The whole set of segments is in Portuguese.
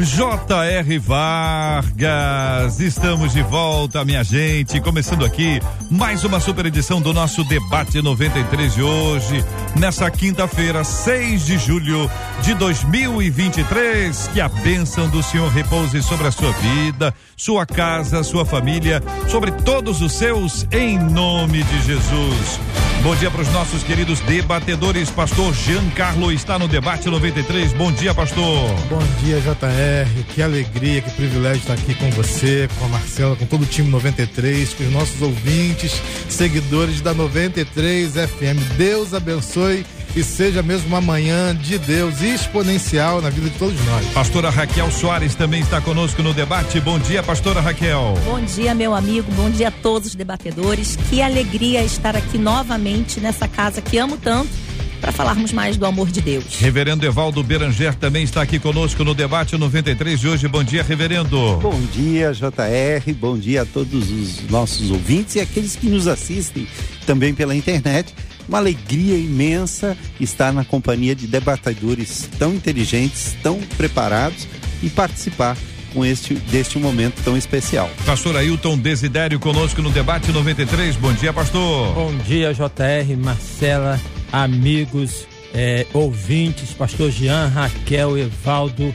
J.R. Vargas. Estamos de volta, minha gente. Começando aqui mais uma super edição do nosso Debate 93 de hoje, nessa quinta-feira, 6 de julho de 2023. Que a bênção do Senhor repouse sobre a sua vida, sua casa, sua família, sobre todos os seus, em nome de Jesus. Bom dia para os nossos queridos debatedores. Pastor Giancarlo está no debate 93. Bom dia, pastor. Bom dia, JR. Que alegria, que privilégio estar aqui com você, com a Marcela, com todo o time 93, com os nossos ouvintes, seguidores da 93 FM. Deus abençoe e seja mesmo uma manhã de Deus exponencial na vida de todos nós. Pastora Raquel Soares também está conosco no debate. Bom dia, pastora Raquel. Bom dia, meu amigo. Bom dia a todos os debatedores. Que alegria estar aqui novamente nessa casa que amo tanto para falarmos mais do amor de Deus. Reverendo Evaldo Beranger também está aqui conosco no debate 93 de hoje. Bom dia, reverendo. Bom dia, JR. Bom dia a todos os nossos ouvintes e aqueles que nos assistem também pela internet. Uma alegria imensa estar na companhia de debatedores tão inteligentes, tão preparados e participar com este deste momento tão especial. Pastor Ailton Desidério conosco no debate 93. Bom dia, pastor. Bom dia, JR, Marcela, amigos, eh, ouvintes, pastor Jean, Raquel, Evaldo.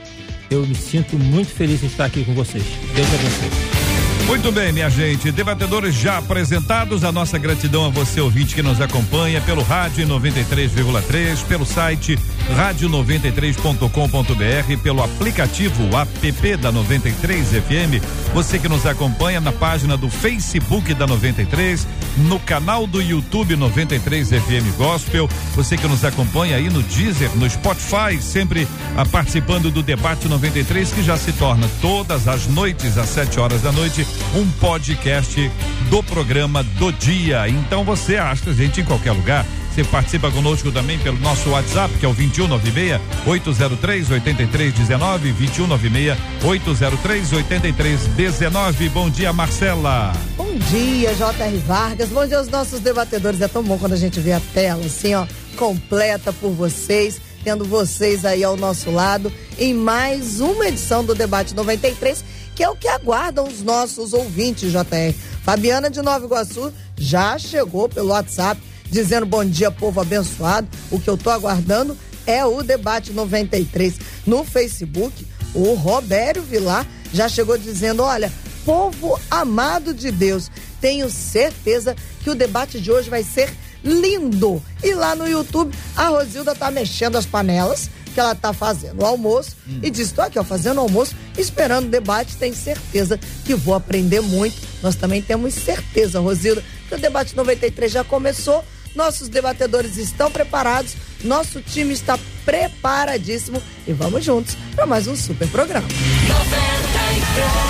Eu me sinto muito feliz em estar aqui com vocês. Deus abençoe. Muito bem, minha gente. Debatedores já apresentados. A nossa gratidão a você, ouvinte, que nos acompanha pelo rádio em 93,3, pelo site rádio93.com.br, pelo aplicativo app da 93 FM. Você que nos acompanha na página do Facebook da 93, no canal do YouTube 93 FM Gospel. Você que nos acompanha aí no Deezer, no Spotify, sempre ah, participando do debate 93, que já se torna todas as noites, às 7 horas da noite, um podcast do programa do dia. Então você acha a gente em qualquer lugar. Você participa conosco também pelo nosso WhatsApp, que é o 2196 803 8319, 2196 803 8319. Bom dia, Marcela. Bom dia, J.R. Vargas. Bom dia aos nossos debatedores. É tão bom quando a gente vê a tela assim, ó, completa por vocês, tendo vocês aí ao nosso lado em mais uma edição do Debate 93, que é o que aguardam os nossos ouvintes, JR. Fabiana de Nova Iguaçu já chegou pelo WhatsApp dizendo bom dia, povo abençoado. O que eu tô aguardando é o Debate 93 no Facebook. O Robério Vilar já chegou dizendo: olha, povo amado de Deus, tenho certeza que o debate de hoje vai ser lindo. E lá no YouTube, a Rosilda tá mexendo as panelas que ela tá fazendo o almoço e diz: tô aqui, ó, fazendo o almoço, esperando o debate, tenho certeza que vou aprender muito. Nós também temos certeza, Rosilda, que o debate 93 já começou. Nossos debatedores estão preparados, nosso time está preparadíssimo e vamos juntos para mais um super programa.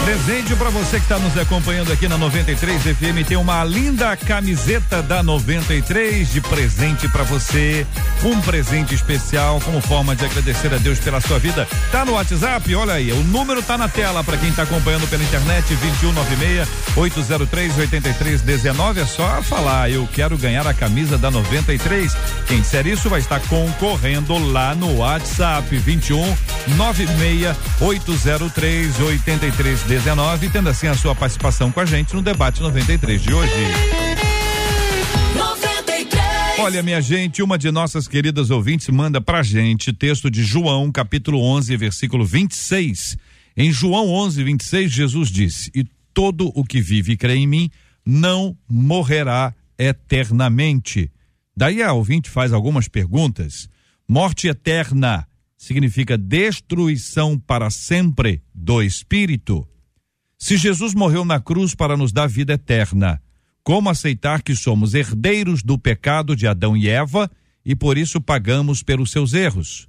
Presente para você que está nos acompanhando aqui na 93 FM tem uma linda camiseta da 93 de presente para você, um presente especial como forma de agradecer a Deus pela sua vida. Tá no WhatsApp, olha aí, o número tá na tela para quem está acompanhando pela internet 2196 803 8319 é só falar, eu quero ganhar a camisa da 93. Quem disser isso vai estar concorrendo lá no WhatsApp 21 96 803 8319, tendo assim a sua participação com a gente no debate 93 de hoje. Olha, minha gente, uma de nossas queridas ouvintes manda pra gente texto de João, capítulo 11, versículo 26. Em João 11, 26, Jesus disse: E todo o que vive e crê em mim não morrerá eternamente. Daí a ouvinte faz algumas perguntas. Morte eterna significa destruição para sempre do espírito. Se Jesus morreu na cruz para nos dar vida eterna, como aceitar que somos herdeiros do pecado de Adão e Eva e por isso pagamos pelos seus erros?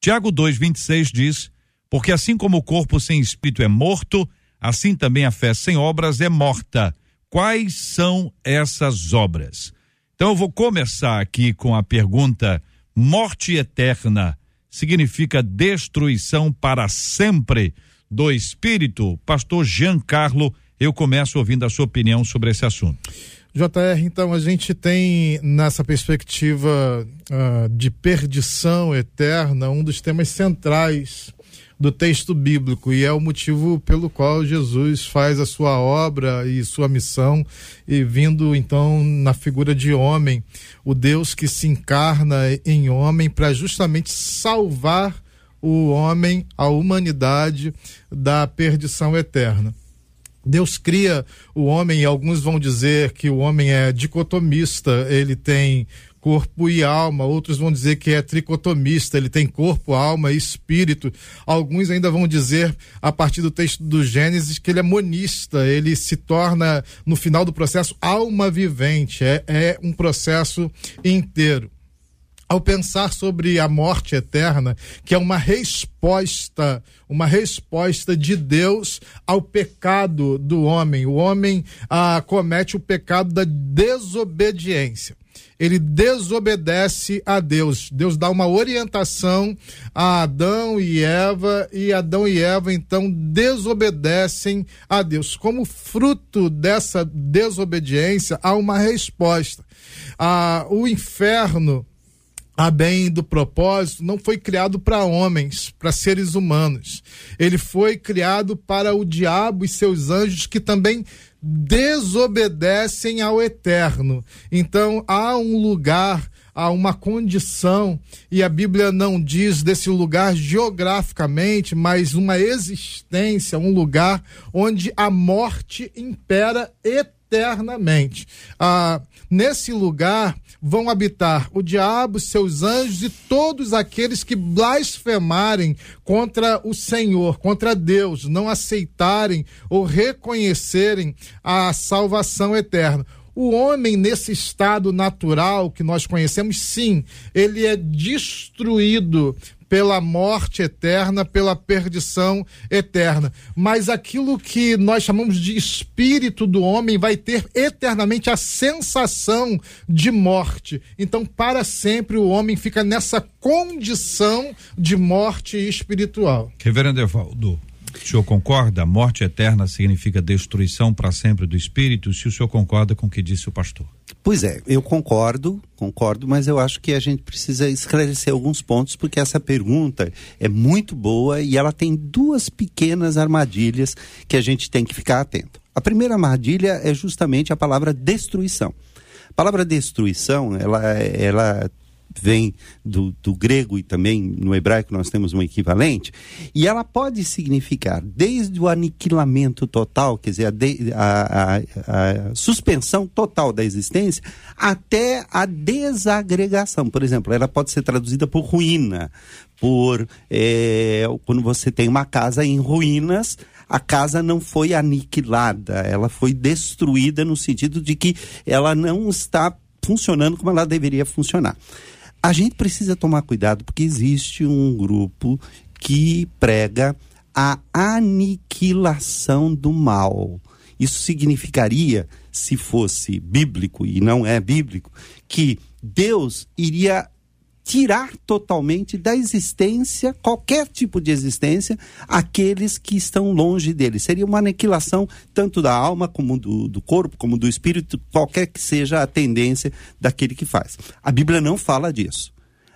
Tiago 2:26 diz: Porque assim como o corpo sem espírito é morto, assim também a fé sem obras é morta. Quais são essas obras? Então eu vou começar aqui com a pergunta: morte eterna significa destruição para sempre do espírito? Pastor Giancarlo, eu começo ouvindo a sua opinião sobre esse assunto. JR, então a gente tem nessa perspectiva uh, de perdição eterna um dos temas centrais do texto bíblico e é o motivo pelo qual Jesus faz a sua obra e sua missão e vindo então na figura de homem, o Deus que se encarna em homem para justamente salvar o homem, a humanidade da perdição eterna. Deus cria o homem, e alguns vão dizer que o homem é dicotomista, ele tem corpo e alma, outros vão dizer que é tricotomista, ele tem corpo, alma e espírito. Alguns ainda vão dizer, a partir do texto do Gênesis, que ele é monista, ele se torna, no final do processo, alma vivente, é, é um processo inteiro. Ao pensar sobre a morte eterna, que é uma resposta, uma resposta de Deus ao pecado do homem. O homem ah, comete o pecado da desobediência ele desobedece a Deus. Deus dá uma orientação a Adão e Eva, e Adão e Eva então desobedecem a Deus. Como fruto dessa desobediência, há uma resposta. Ah, o inferno a bem do propósito, não foi criado para homens, para seres humanos. Ele foi criado para o diabo e seus anjos que também desobedecem ao eterno. Então há um lugar, há uma condição, e a Bíblia não diz desse lugar geograficamente, mas uma existência, um lugar onde a morte impera eternamente. Ah, nesse lugar vão habitar o diabo, seus anjos e todos aqueles que blasfemarem contra o Senhor, contra Deus, não aceitarem ou reconhecerem a salvação eterna. O homem, nesse estado natural que nós conhecemos, sim, ele é destruído pela morte eterna, pela perdição eterna. Mas aquilo que nós chamamos de espírito do homem vai ter eternamente a sensação de morte. Então, para sempre, o homem fica nessa condição de morte espiritual. Reverendo Evaldo, o senhor concorda? Morte eterna significa destruição para sempre do espírito? Se o senhor concorda com o que disse o pastor? Pois é, eu concordo, concordo, mas eu acho que a gente precisa esclarecer alguns pontos, porque essa pergunta é muito boa e ela tem duas pequenas armadilhas que a gente tem que ficar atento. A primeira armadilha é justamente a palavra destruição. A palavra destruição, ela, ela vem do, do, grego e também no hebraico nós temos um equivalente, e ela pode significar desde o aniquilamento total, quer dizer, a, de, a, a, a suspensão total da existência, até a desagregação. Por exemplo, ela pode ser traduzida por ruína, por é, quando você tem uma casa em ruínas, a casa não foi aniquilada, ela foi destruída no sentido de que ela não está funcionando como ela deveria funcionar. A gente precisa tomar cuidado porque existe um grupo que prega a aniquilação do mal. Isso significaria, se fosse bíblico e não é bíblico, que Deus iria tirar totalmente da existência, qualquer tipo de existência, aqueles que estão longe dele. Seria uma aniquilação tanto da alma como do, do corpo, como do espírito, qualquer que seja a tendência daquele que faz. A Bíblia não fala disso.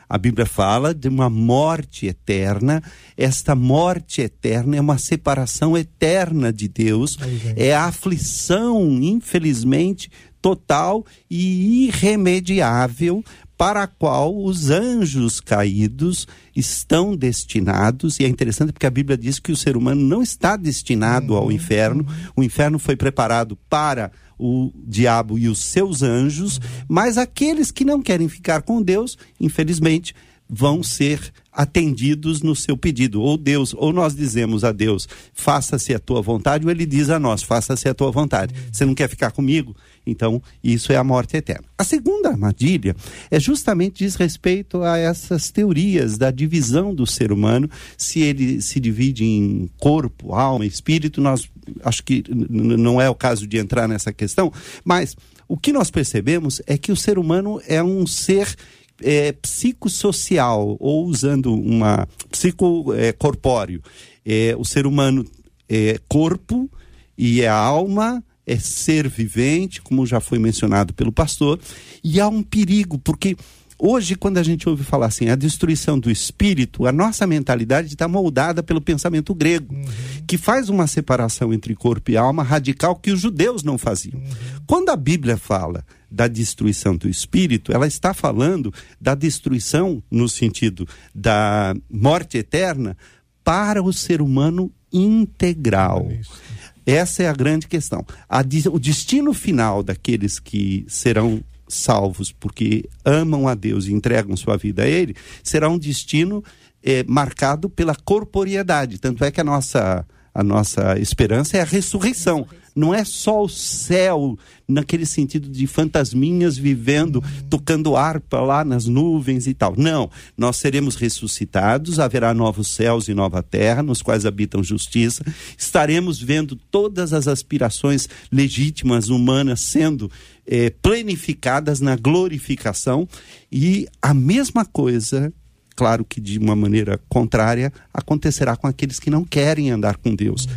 A Bíblia fala de uma morte eterna. Esta morte eterna é uma separação eterna de Deus, é a aflição, infelizmente, total e irremediável para a qual os anjos caídos estão destinados, e é interessante porque a Bíblia diz que o ser humano não está destinado ao uhum. inferno, o inferno foi preparado para o diabo e os seus anjos, mas aqueles que não querem ficar com Deus, infelizmente, vão ser atendidos no seu pedido. Ou Deus, ou nós dizemos a Deus, faça-se a tua vontade, ou ele diz a nós, faça-se a tua vontade. Você não quer ficar comigo? Então, isso é a morte eterna. A segunda armadilha é justamente diz respeito a essas teorias da divisão do ser humano, se ele se divide em corpo, alma, espírito, nós acho que não é o caso de entrar nessa questão, mas o que nós percebemos é que o ser humano é um ser é, psicossocial, ou usando uma psicocorpóreo. É, é, o ser humano é corpo e é alma, é ser vivente, como já foi mencionado pelo pastor, e há um perigo, porque hoje, quando a gente ouve falar assim, a destruição do espírito, a nossa mentalidade está moldada pelo pensamento grego, uhum. que faz uma separação entre corpo e alma radical que os judeus não faziam. Uhum. Quando a Bíblia fala da destruição do espírito, ela está falando da destruição no sentido da morte eterna para o ser humano integral. Essa é a grande questão. A, o destino final daqueles que serão salvos porque amam a Deus e entregam sua vida a Ele será um destino é, marcado pela corporeidade. Tanto é que a nossa, a nossa esperança é a ressurreição não é só o céu, naquele sentido de fantasminhas vivendo, tocando harpa lá nas nuvens e tal. Não, nós seremos ressuscitados, haverá novos céus e nova terra, nos quais habitam justiça, estaremos vendo todas as aspirações legítimas humanas sendo eh, planificadas na glorificação, e a mesma coisa claro que de uma maneira contrária, acontecerá com aqueles que não querem andar com Deus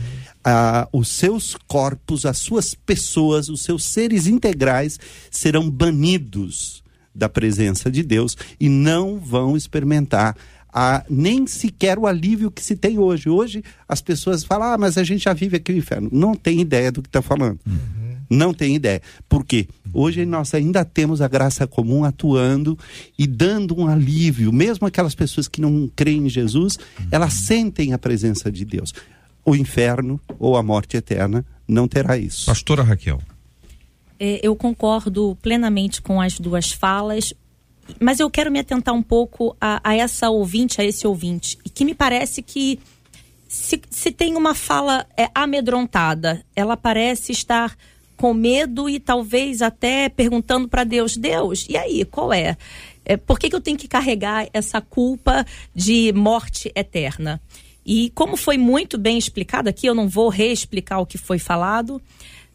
ah, os seus corpos, as suas pessoas, os seus seres integrais serão banidos da presença de Deus e não vão experimentar a, nem sequer o alívio que se tem hoje. Hoje as pessoas falam, ah, mas a gente já vive aqui no inferno. Não tem ideia do que está falando. Uhum. Não tem ideia. Por quê? Hoje nós ainda temos a graça comum atuando e dando um alívio. Mesmo aquelas pessoas que não creem em Jesus, elas sentem a presença de Deus o inferno ou a morte eterna não terá isso. Pastora Raquel. É, eu concordo plenamente com as duas falas, mas eu quero me atentar um pouco a, a essa ouvinte, a esse ouvinte, e que me parece que se, se tem uma fala é, amedrontada, ela parece estar com medo e talvez até perguntando para Deus: Deus, e aí, qual é? é por que, que eu tenho que carregar essa culpa de morte eterna? E como foi muito bem explicado aqui, eu não vou reexplicar o que foi falado.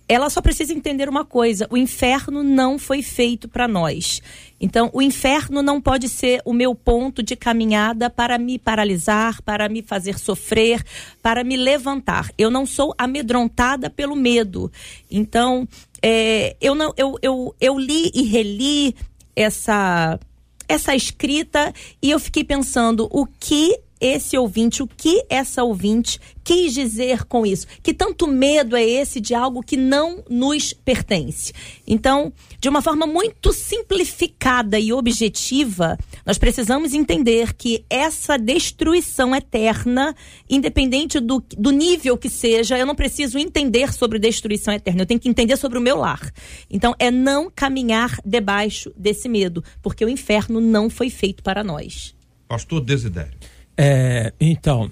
Ela só precisa entender uma coisa: o inferno não foi feito para nós. Então, o inferno não pode ser o meu ponto de caminhada para me paralisar, para me fazer sofrer, para me levantar. Eu não sou amedrontada pelo medo. Então, é, eu, não, eu, eu, eu li e reli essa essa escrita e eu fiquei pensando o que esse ouvinte, o que essa ouvinte quis dizer com isso? Que tanto medo é esse de algo que não nos pertence? Então, de uma forma muito simplificada e objetiva, nós precisamos entender que essa destruição eterna, independente do, do nível que seja, eu não preciso entender sobre destruição eterna, eu tenho que entender sobre o meu lar. Então, é não caminhar debaixo desse medo, porque o inferno não foi feito para nós. Pastor Desidério. É, então,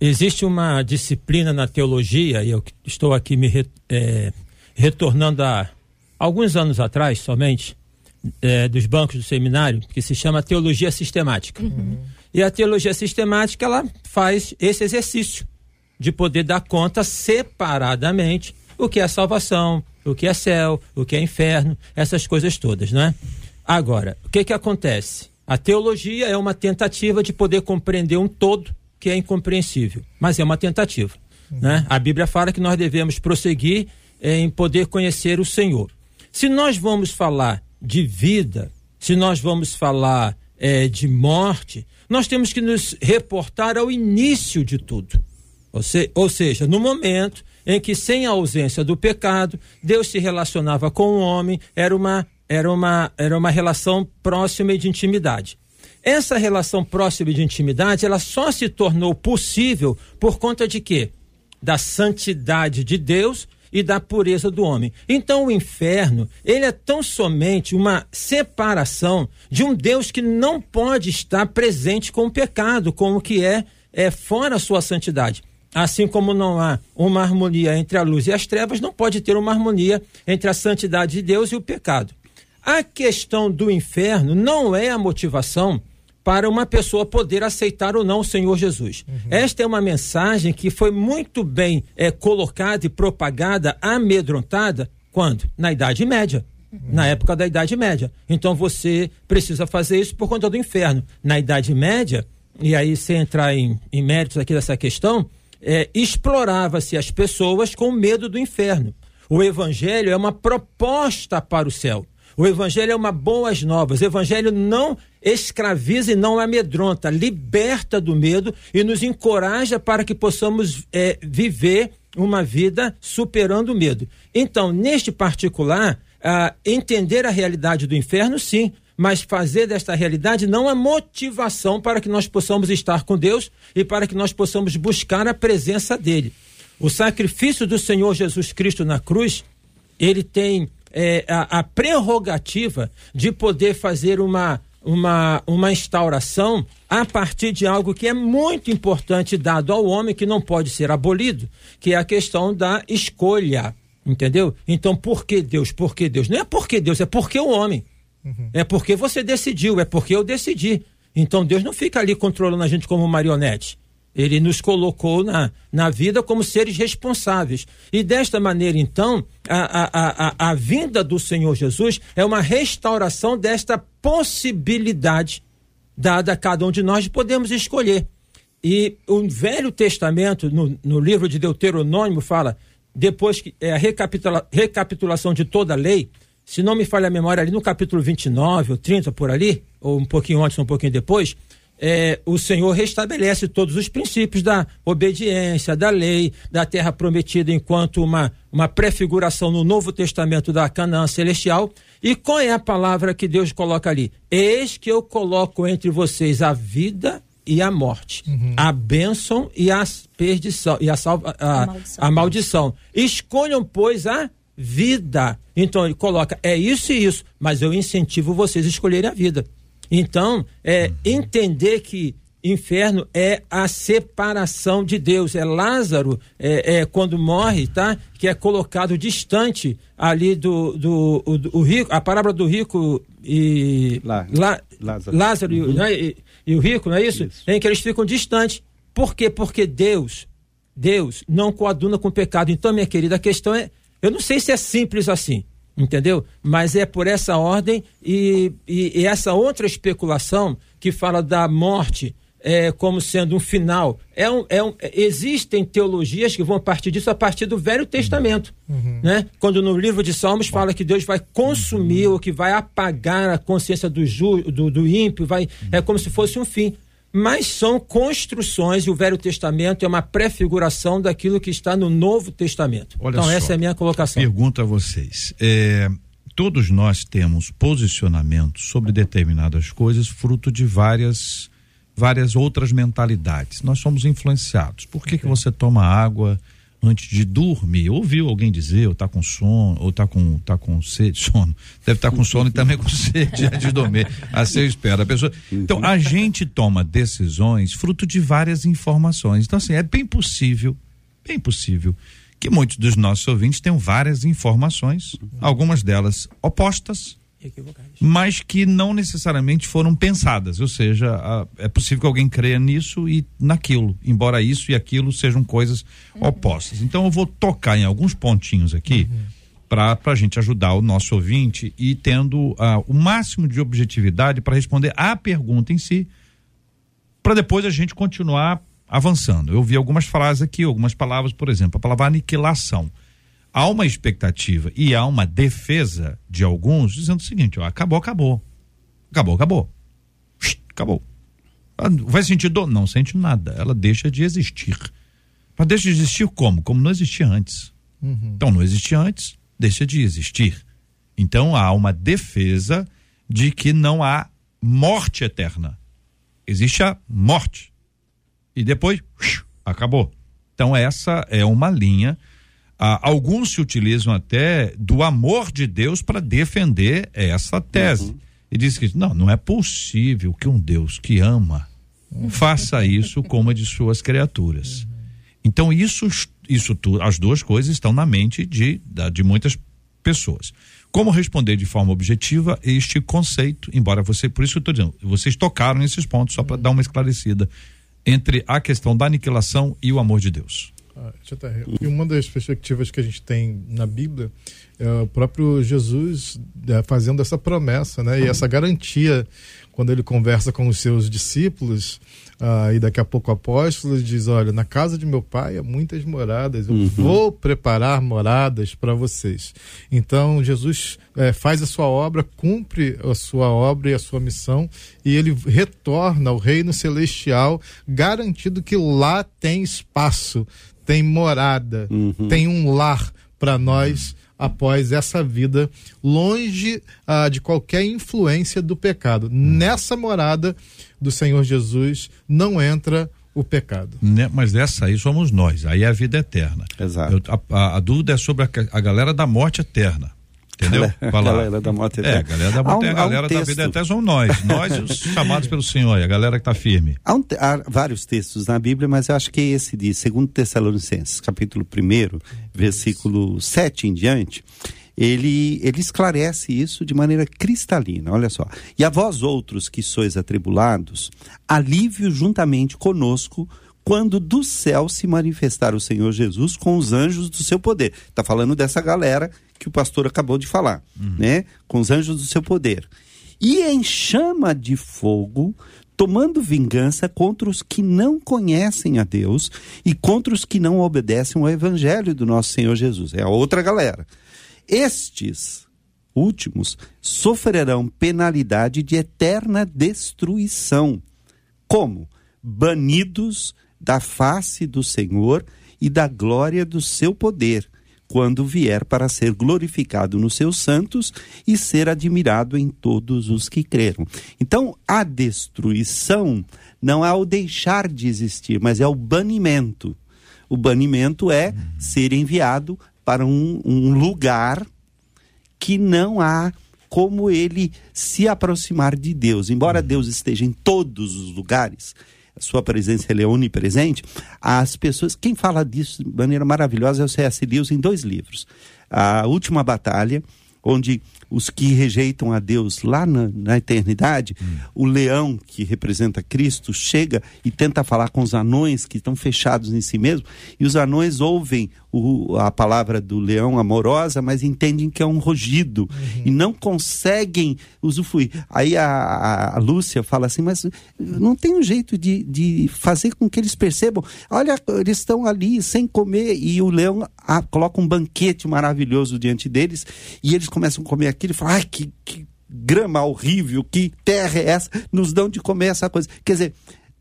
existe uma disciplina na teologia, e eu estou aqui me re, é, retornando a alguns anos atrás somente, é, dos bancos do seminário, que se chama teologia sistemática. Uhum. E a teologia sistemática, ela faz esse exercício de poder dar conta separadamente o que é salvação, o que é céu, o que é inferno, essas coisas todas, né? Agora, o que que acontece? A teologia é uma tentativa de poder compreender um todo que é incompreensível, mas é uma tentativa. Né? A Bíblia fala que nós devemos prosseguir em poder conhecer o Senhor. Se nós vamos falar de vida, se nós vamos falar eh, de morte, nós temos que nos reportar ao início de tudo. Ou, se, ou seja, no momento em que, sem a ausência do pecado, Deus se relacionava com o homem, era uma era uma, era uma relação próxima e de intimidade. Essa relação próxima e de intimidade, ela só se tornou possível por conta de quê? Da santidade de Deus e da pureza do homem. Então o inferno, ele é tão somente uma separação de um Deus que não pode estar presente com o pecado, com o que é, é fora a sua santidade. Assim como não há uma harmonia entre a luz e as trevas, não pode ter uma harmonia entre a santidade de Deus e o pecado. A questão do inferno não é a motivação para uma pessoa poder aceitar ou não o Senhor Jesus. Uhum. Esta é uma mensagem que foi muito bem é, colocada e propagada, amedrontada, quando? Na Idade Média. Uhum. Na época da Idade Média. Então você precisa fazer isso por conta do inferno. Na Idade Média, e aí sem entrar em, em méritos aqui dessa questão, é, explorava-se as pessoas com medo do inferno. O evangelho é uma proposta para o céu. O evangelho é uma boas novas. O evangelho não escraviza e não amedronta, liberta do medo e nos encoraja para que possamos é, viver uma vida superando o medo. Então, neste particular, ah, entender a realidade do inferno, sim, mas fazer desta realidade não a motivação para que nós possamos estar com Deus e para que nós possamos buscar a presença dele. O sacrifício do Senhor Jesus Cristo na cruz, ele tem é, a, a prerrogativa de poder fazer uma, uma, uma instauração a partir de algo que é muito importante dado ao homem, que não pode ser abolido, que é a questão da escolha. Entendeu? Então, por que Deus? Por que Deus? Não é porque Deus, é porque o homem. Uhum. É porque você decidiu, é porque eu decidi. Então, Deus não fica ali controlando a gente como marionete. Ele nos colocou na, na vida como seres responsáveis. E desta maneira, então, a, a, a, a vinda do Senhor Jesus é uma restauração desta possibilidade dada a cada um de nós de podermos escolher. E o Velho Testamento, no, no livro de Deuteronômio, fala, depois que é a recapitula, recapitulação de toda a lei, se não me falha a memória, ali no capítulo 29 ou 30, por ali, ou um pouquinho antes, um pouquinho depois, é, o Senhor restabelece todos os princípios da obediência, da lei, da terra prometida, enquanto uma, uma prefiguração no Novo Testamento da Canaã celestial. E qual é a palavra que Deus coloca ali? Eis que eu coloco entre vocês a vida e a morte, uhum. a bênção e a perdição, e a, salva, a, a, maldição. a maldição. Escolham, pois, a vida. Então ele coloca, é isso e isso, mas eu incentivo vocês a escolherem a vida. Então, é entender que inferno é a separação de Deus. É Lázaro, é, é, quando morre, tá? Que é colocado distante ali do, do, do, rico, a palavra do rico e Lá, Lá, Lázaro, Lázaro uhum. né? e, e, o rico, não é isso? isso? Em que eles ficam distantes. Por quê? Porque Deus, Deus não coaduna com o pecado. Então, minha querida, a questão é, eu não sei se é simples assim entendeu? Mas é por essa ordem e, e, e, essa outra especulação que fala da morte é, como sendo um final. É um, é um, existem teologias que vão partir disso a partir do Velho Testamento. Uhum. Né? Quando no livro de Salmos fala que Deus vai consumir uhum. ou que vai apagar a consciência do, ju, do, do ímpio, vai, é como se fosse um fim mas são construções e o Velho Testamento é uma prefiguração daquilo que está no Novo Testamento. Olha então, só, essa é a minha colocação. Pergunto a vocês. É, todos nós temos posicionamentos sobre determinadas coisas, fruto de várias, várias outras mentalidades. Nós somos influenciados. Por que, que você toma água? Antes de dormir. Ouviu alguém dizer, ou está com sono, ou está com, tá com sede, sono. Deve estar tá com sono e também com sede antes de dormir. Assim eu espero. A pessoa. Então, a gente toma decisões fruto de várias informações. Então, assim, é bem possível, bem possível, que muitos dos nossos ouvintes tenham várias informações, algumas delas opostas mas que não necessariamente foram pensadas, ou seja, a, é possível que alguém creia nisso e naquilo, embora isso e aquilo sejam coisas uhum. opostas. Então eu vou tocar em alguns pontinhos aqui uhum. para a gente ajudar o nosso ouvinte e tendo uh, o máximo de objetividade para responder à pergunta em si, para depois a gente continuar avançando. Eu vi algumas frases aqui, algumas palavras, por exemplo, a palavra aniquilação há uma expectativa e há uma defesa de alguns dizendo o seguinte: ó, acabou, acabou. Acabou, acabou. Acabou. Vai sentir dor? Não sente nada. Ela deixa de existir. Mas deixa de existir como? Como não existia antes. Uhum. Então, não existia antes, deixa de existir. Então, há uma defesa de que não há morte eterna. Existe a morte. E depois, acabou. Então, essa é uma linha Ah, alguns se utilizam até do amor de Deus para defender essa tese. Uhum. E diz que não, não é possível que um Deus que ama faça isso com uma de suas criaturas. Então isso isso as duas coisas estão na mente de de muitas pessoas. Como responder de forma objetiva este conceito, embora você, por isso eu estou dizendo, vocês tocaram nesses pontos só para dar uma esclarecida entre a questão da aniquilação e o amor de Deus. Ah, e uma das perspectivas que a gente tem na Bíblia é o próprio Jesus é, fazendo essa promessa, né? E essa garantia quando ele conversa com os seus discípulos, ah, e daqui a pouco o apóstolo diz: Olha, na casa de meu pai há muitas moradas, eu uhum. vou preparar moradas para vocês. Então, Jesus é, faz a sua obra, cumpre a sua obra e a sua missão, e ele retorna ao reino celestial, garantido que lá tem espaço, tem morada, uhum. tem um lar para nós após essa vida longe ah, de qualquer influência do pecado. Nessa morada do Senhor Jesus não entra o pecado. Né? Mas essa aí somos nós, aí é a vida eterna. Exato. Eu, a, a, dúvida é sobre a, a galera da morte eterna. Entendeu? A galera da morte eterna. É, a galera da morte, um, a galera um da vida eterna somos nós. Nós e os chamados pelo Senhor, a galera que está firme. Há, um, há, vários textos na Bíblia, mas eu acho que esse de 2 Tessalonicenses, capítulo 1, versículo 7 em diante, ele, ele esclarece isso de maneira cristalina. Olha só. E a vós outros que sois atribulados, alívio juntamente conosco quando do céu se manifestar o Senhor Jesus com os anjos do seu poder. Está falando dessa galera que o pastor acabou de falar, uhum. né? Com os anjos do seu poder. E em chama de fogo, tomando vingança contra os que não conhecem a Deus e contra os que não obedecem ao evangelho do nosso Senhor Jesus. É a outra galera. Estes últimos sofrerão penalidade de eterna destruição. Como? Banidos da face do Senhor e da glória do seu poder, quando vier para ser glorificado nos seus santos e ser admirado em todos os que creram. Então, a destruição não é o deixar de existir, mas é o banimento. O banimento é ser enviado para um, um lugar que não há como ele se aproximar de Deus. Embora Deus esteja em todos os lugares, sua presença é onipresente, as pessoas, quem fala disso de maneira maravilhosa é o C.S. Lewis em dois livros. A Última Batalha, onde os que rejeitam a Deus lá na, na eternidade, hum. o leão que representa Cristo chega e tenta falar com os anões que estão fechados em si mesmos, e os anões ouvem o, a palavra do leão amorosa, mas entendem que é um rugido uhum. e não conseguem usufruir. Aí a, a, a, Lúcia fala assim, mas não tem um jeito de, de fazer com que eles percebam. Olha, eles estão ali sem comer e o leão a, coloca um banquete maravilhoso diante deles e eles começam a comer aquilo e falam, ai, que, que grama horrível, que terra é essa? Nos dão de comer essa coisa. Quer dizer,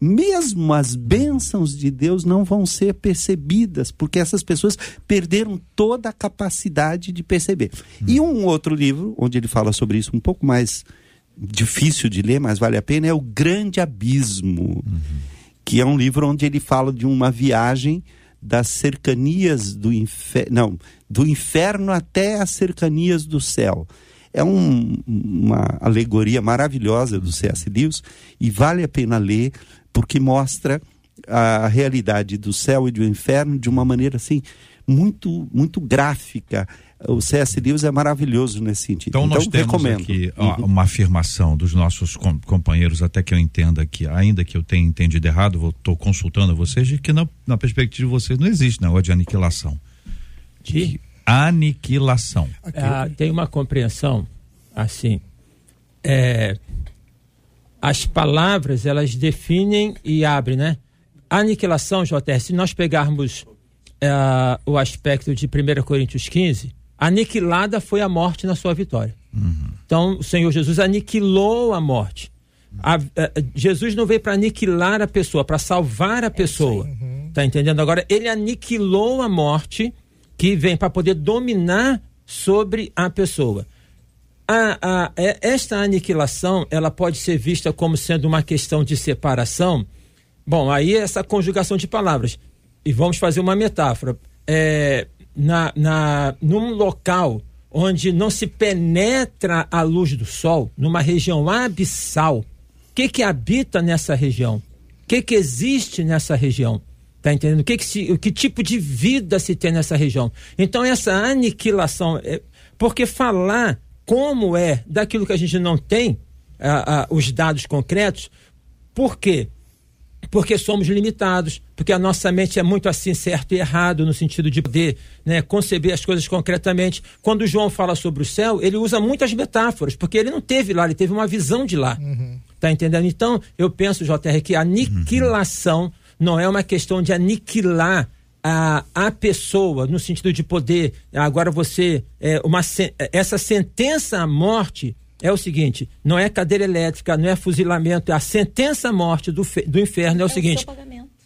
mesmo as bênçãos de Deus não vão ser percebidas, porque essas pessoas perderam toda a capacidade de perceber. Hum. E um outro livro, onde ele fala sobre isso um pouco mais difícil de ler, mas vale a pena, é O Grande Abismo, uhum. que é um livro onde ele fala de uma viagem das cercanias do inferno, não, do inferno até as cercanias do céu. É um, uma alegoria maravilhosa do C.S. Lewis e vale a pena ler porque mostra a realidade do céu e do inferno de uma maneira assim muito muito gráfica. O C.S. Lewis é maravilhoso nesse sentido. Então, então nós temos recomendo. aqui ó, uhum. uma afirmação dos nossos com, companheiros, até que eu entenda que, ainda que eu tenha entendido errado, estou consultando vocês, de que na, na, perspectiva de vocês não existe negócio de aniquilação. De aniquilação. Ah, tem uma compreensão assim. É, as palavras elas definem e abrem, né? Aniquilação, JR, se nós pegarmos uh, o aspecto de 1 Coríntios 15, aniquilada foi a morte na sua vitória. Uhum. Então, o Senhor Jesus aniquilou a morte. A, a, Jesus não veio para aniquilar a pessoa, para salvar a pessoa. Uhum. Tá entendendo? Agora, ele aniquilou a morte que vem para poder dominar sobre a pessoa a, a, é, esta aniquilação ela pode ser vista como sendo uma questão de separação. Bom, aí é essa conjugação de palavras. E vamos fazer uma metáfora. É, na, na, num local onde não se penetra a luz do sol, numa região abissal, o que que habita nessa região? O que que existe nessa região? Tá entendendo? O que, que, se, que tipo de vida se tem nessa região? Então, essa aniquilação. É, porque falar como é daquilo que a gente não tem, os dados concretos, por quê? porque somos limitados, porque a nossa mente é muito assim certo e errado no sentido de poder né, conceber as coisas concretamente. Quando o João fala sobre o céu, ele usa muitas metáforas, porque ele não teve lá, ele teve uma visão de lá. Uhum. Tá entendendo? Então, eu penso, JR, que a aniquilação uhum. Não é uma questão de aniquilar a, a pessoa no sentido de poder. Agora você. É, uma, essa sentença à morte é o seguinte: não é cadeira elétrica, não é fuzilamento, é a sentença à morte do, do inferno é o é seguinte.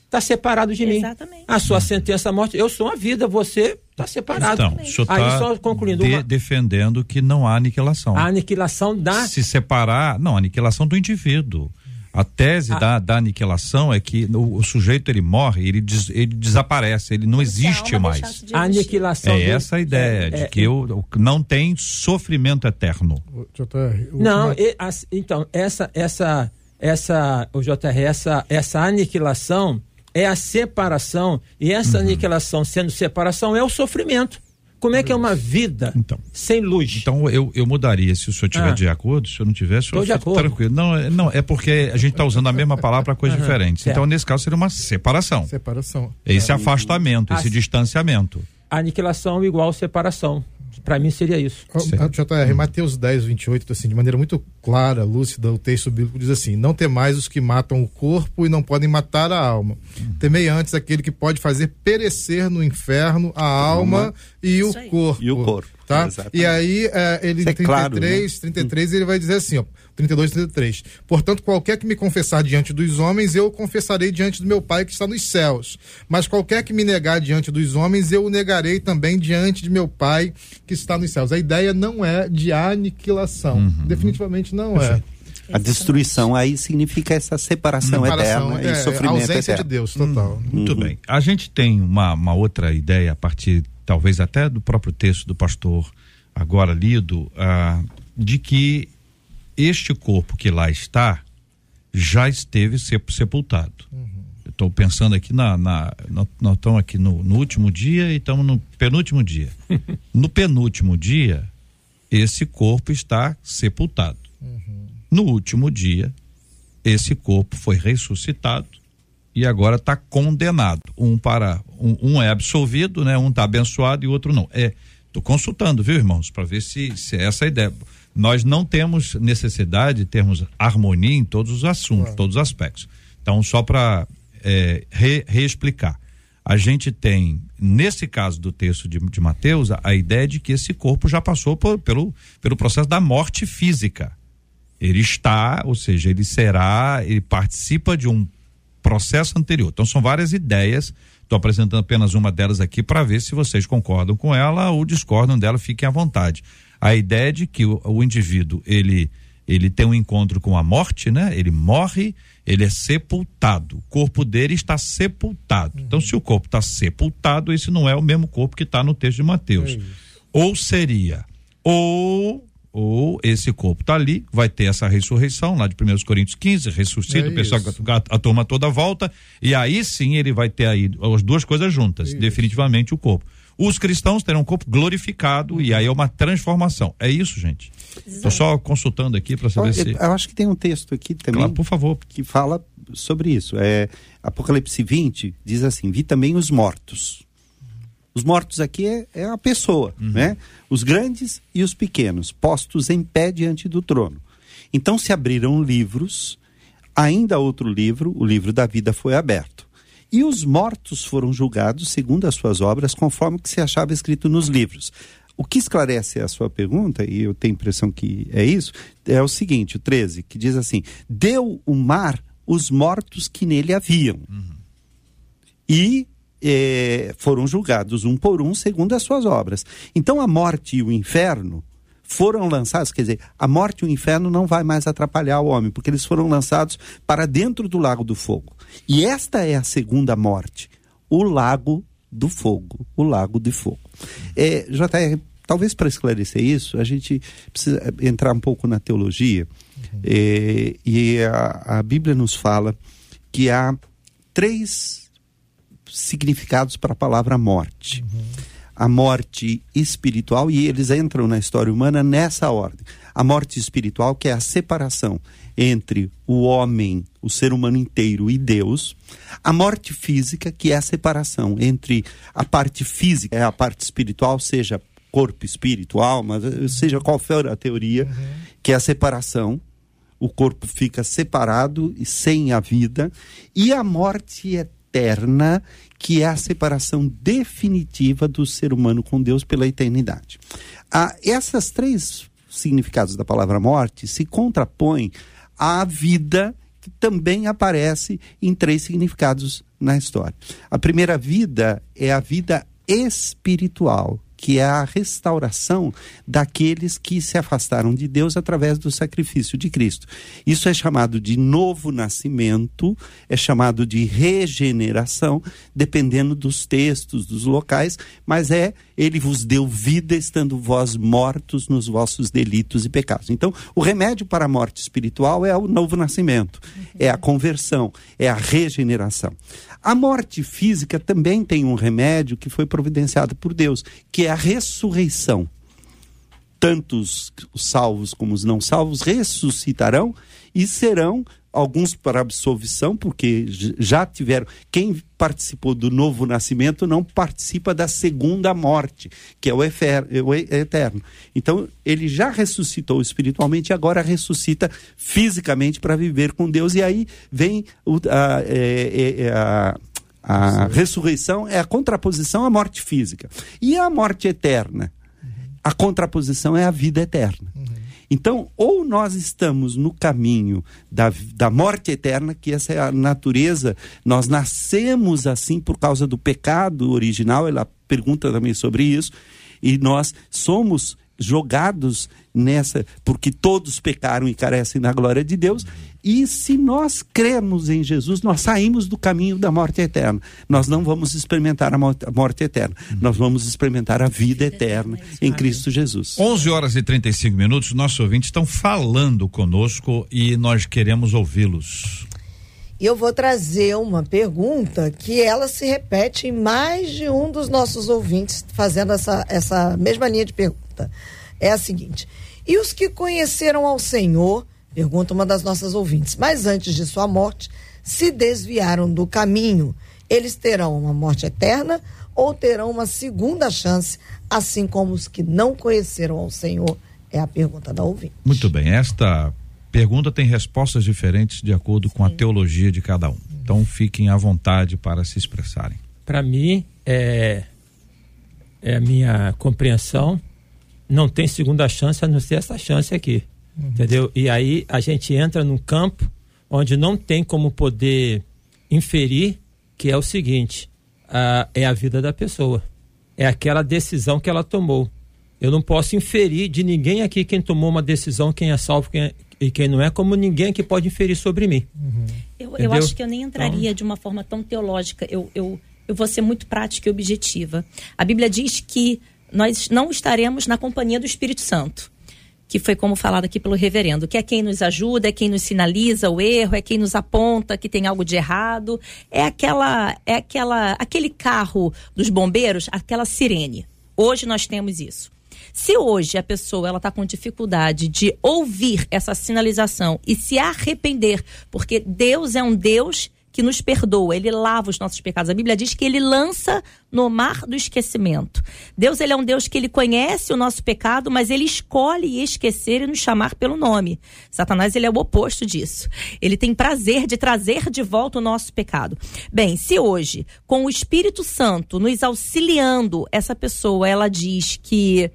Está separado de Exatamente. mim. A sua sentença à morte, eu sou a vida, você está separado. Então, o senhor Aí, só concluindo. De, uma... Defendendo que não há aniquilação. A aniquilação da. Se separar, não, a aniquilação do indivíduo. A tese a... Da, da aniquilação é que o, o, sujeito ele morre, ele, des, ele desaparece, ele não existe mais. A aniquilação. É essa a ideia, é, de é, que eu, não tem sofrimento eterno. Não, e, as, então, essa, essa, essa, o JR, essa, essa aniquilação é a separação, e essa uhum. aniquilação sendo separação é o sofrimento. Como é que é uma vida então, sem luz? Então eu, eu mudaria, se o senhor tiver ah. de acordo, se eu não tiver, eu de acordo. tranquilo. Não, é, não, é porque a gente está usando a mesma palavra para coisas uhum. diferentes. Certo. Então, nesse caso, seria uma separação. Separação. Esse é. afastamento, esse distanciamento. Aniquilação igual separação. Para mim seria isso. JR, Mateus 10, 28, assim, de maneira muito clara, lúcida, o texto bíblico diz assim: Não temais os que matam o corpo e não podem matar a alma. Hum. Temei antes aquele que pode fazer perecer no inferno a alma e o corpo. E o corpo. Tá? Exatamente. E aí, é, ele em é 33, claro, né? 33, ele vai dizer assim, ó, 32, 33. Portanto, qualquer que me confessar diante dos homens, eu confessarei diante do meu Pai que está nos céus. Mas qualquer que me negar diante dos homens, eu o negarei também diante de meu Pai que está nos céus. A ideia não é de aniquilação. Uhum. Definitivamente não é. Perfeito. é. A destruição aí significa essa separação, separação eterna é, e sofrimento a ausência eterno. de Deus, total. Hum, muito uhum. bem. A gente tem uma, uma outra ideia a partir talvez até do próprio texto do pastor agora lido, ah, de que este corpo que lá está já esteve sepultado. Uhum. Estou pensando aqui na, na nós estamos aqui no, no, último dia e estamos no penúltimo dia. no penúltimo dia, esse corpo está sepultado. No último dia, esse corpo foi ressuscitado e agora está condenado. Um para um, um, é absolvido, né? Um está abençoado e o outro não. É, tô consultando, viu, irmãos, para ver se, se é essa a ideia. Nós não temos necessidade de termos harmonia em todos os assuntos, todos os aspectos. Então, só para é, re, reexplicar. A gente tem, nesse caso do texto de, de Mateus, a, a ideia de que esse corpo já passou por, pelo, pelo processo da morte física. Ele está, ou seja, ele será, ele participa de um processo anterior. Então são várias ideias. Estou apresentando apenas uma delas aqui para ver se vocês concordam com ela ou discordam dela, fiquem à vontade. A ideia de que o, o indivíduo ele ele tem um encontro com a morte, né? Ele morre, ele é sepultado. O corpo dele está sepultado. Uhum. Então, se o corpo está sepultado, esse não é o mesmo corpo que está no texto de Mateus. É ou seria, ou ou esse corpo está ali, vai ter essa ressurreição lá de 1 Coríntios 15, ressuscita, é o pessoal, a, a, turma toda volta, e aí sim ele vai ter aí as duas coisas juntas, isso. definitivamente o corpo. Os cristãos terão um corpo glorificado uhum. e aí é uma transformação. É isso, gente. Estou só consultando aqui para saber eu, se. Eu acho que tem um texto aqui também. Claro, por favor. Que fala sobre isso. É, Apocalipse 20 diz assim: Vi também os mortos os mortos aqui é, é a pessoa, uhum. né? Os grandes e os pequenos, postos em pé diante do trono. Então se abriram livros, ainda outro livro, o livro da vida foi aberto. E os mortos foram julgados segundo as suas obras, conforme o que se achava escrito nos livros. O que esclarece a sua pergunta, e eu tenho a impressão que é isso, é o seguinte, o 13, que diz assim: Deu o mar os mortos que nele haviam. Uhum. E é, foram julgados um por um segundo as suas obras. Então a morte e o inferno foram lançados, quer dizer, a morte e o inferno não vai mais atrapalhar o homem, porque eles foram lançados para dentro do lago do fogo. E esta é a segunda morte, o lago do fogo, o lago de fogo. É, JR, talvez para esclarecer isso, a gente precisa entrar um pouco na teologia. Uhum. É, e a, a Bíblia nos fala que há três significados para a palavra morte. Uhum. A morte espiritual, e eles entram na história humana nessa ordem. A morte espiritual, que é a separação entre o homem, o ser humano inteiro e Deus. A morte física, que é a separação entre a parte física e a parte espiritual, seja corpo, espírito, alma, seja qual for a teoria, uhum. que é a separação. O corpo fica separado e sem a vida. E a morte eterna, que é a separação definitiva do ser humano com Deus pela eternidade. Ah, essas três significados da palavra morte se contrapõem à vida que também aparece em três significados na história. A primeira vida é a vida espiritual, que é a restauração daqueles que se afastaram de Deus através do sacrifício de Cristo. Isso é chamado de novo nascimento, é chamado de regeneração, dependendo dos textos, dos locais, mas é ele vos deu vida estando vós mortos nos vossos delitos e pecados. Então, o remédio para a morte espiritual é o novo nascimento, é a conversão, é a regeneração. A morte física também tem um remédio que foi providenciado por Deus, que é a ressurreição. Tanto os salvos como os não salvos ressuscitarão e serão alguns para absolvição, porque já tiveram. Quem participou do novo nascimento não participa da segunda morte, que é o, efer, o eterno. Então, ele já ressuscitou espiritualmente e agora ressuscita fisicamente para viver com Deus. E aí vem o, a, é, é, é, a, a ressurreição, é a contraposição à morte física. E a morte eterna? A contraposição é a vida eterna. Então, ou nós estamos no caminho da, da morte eterna, que essa é a natureza, nós nascemos assim por causa do pecado original, ela pergunta também sobre isso, e nós somos jogados nessa, porque todos pecaram e carecem da glória de Deus, e se nós cremos em Jesus, nós saímos do caminho da morte eterna. Nós não vamos experimentar a morte eterna. Nós vamos experimentar a vida eterna em Cristo Jesus. 11 horas e 35 minutos. Nossos ouvintes estão falando conosco e nós queremos ouvi-los. E eu vou trazer uma pergunta que ela se repete em mais de um dos nossos ouvintes fazendo essa, essa mesma linha de pergunta. É a seguinte: e os que conheceram ao Senhor Pergunta uma das nossas ouvintes. Mas antes de sua morte, se desviaram do caminho, eles terão uma morte eterna ou terão uma segunda chance, assim como os que não conheceram ao Senhor? É a pergunta da ouvinte. Muito bem. Esta pergunta tem respostas diferentes de acordo Sim. com a teologia de cada um. Então fiquem à vontade para se expressarem. Para mim, é, é a minha compreensão, não tem segunda chance a não ser essa chance aqui. Uhum. Entendeu? E aí a gente entra num campo onde não tem como poder inferir que é o seguinte: a, é a vida da pessoa. É aquela decisão que ela tomou. Eu não posso inferir de ninguém aqui quem tomou uma decisão, quem é salvo quem é, e quem não é, como ninguém aqui pode inferir sobre mim. Uhum. Eu, eu, acho que eu nem entraria então... de uma forma tão teológica. Eu, eu, eu vou ser muito prática e objetiva. A Bíblia diz que nós não estaremos na companhia do Espírito Santo que foi como falado aqui pelo reverendo, que é quem nos ajuda, é quem nos sinaliza o erro, é quem nos aponta que tem algo de errado, é aquela é aquela aquele carro dos bombeiros, aquela sirene. Hoje nós temos isso. Se hoje a pessoa ela está com dificuldade de ouvir essa sinalização e se arrepender, porque Deus é um Deus que nos perdoa, ele lava os nossos pecados. A Bíblia diz que ele lança no mar do esquecimento. Deus, ele é um Deus que ele conhece o nosso pecado, mas ele escolhe esquecer e nos chamar pelo nome. Satanás, ele é o oposto disso. Ele tem prazer de trazer de volta o nosso pecado. Bem, se hoje, com o Espírito Santo nos auxiliando, essa pessoa, ela diz que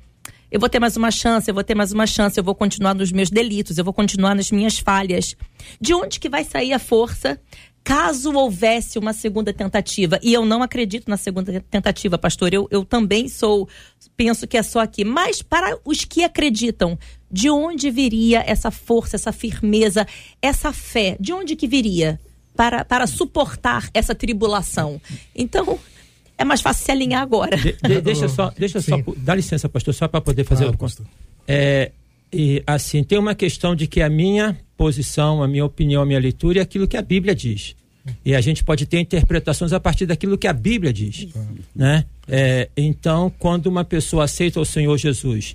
eu vou ter mais uma chance, eu vou ter mais uma chance, eu vou continuar nos meus delitos, eu vou continuar nas minhas falhas. De onde que vai sair a força caso houvesse uma segunda tentativa, e eu não acredito na segunda tentativa, pastor, eu, eu também sou, penso que é só aqui, mas para os que acreditam, de onde viria essa força, essa firmeza, essa fé? De onde que viria para, para suportar essa tribulação? Então, é mais fácil se alinhar agora. De, de, deixa só, deixa só, dá licença, pastor, só para poder fazer claro, pastor. É, e assim, tem uma questão de que a minha posição, a minha opinião, a minha leitura é aquilo que a Bíblia diz. E a gente pode ter interpretações a partir daquilo que a Bíblia diz. Né? É, então, quando uma pessoa aceita o Senhor Jesus,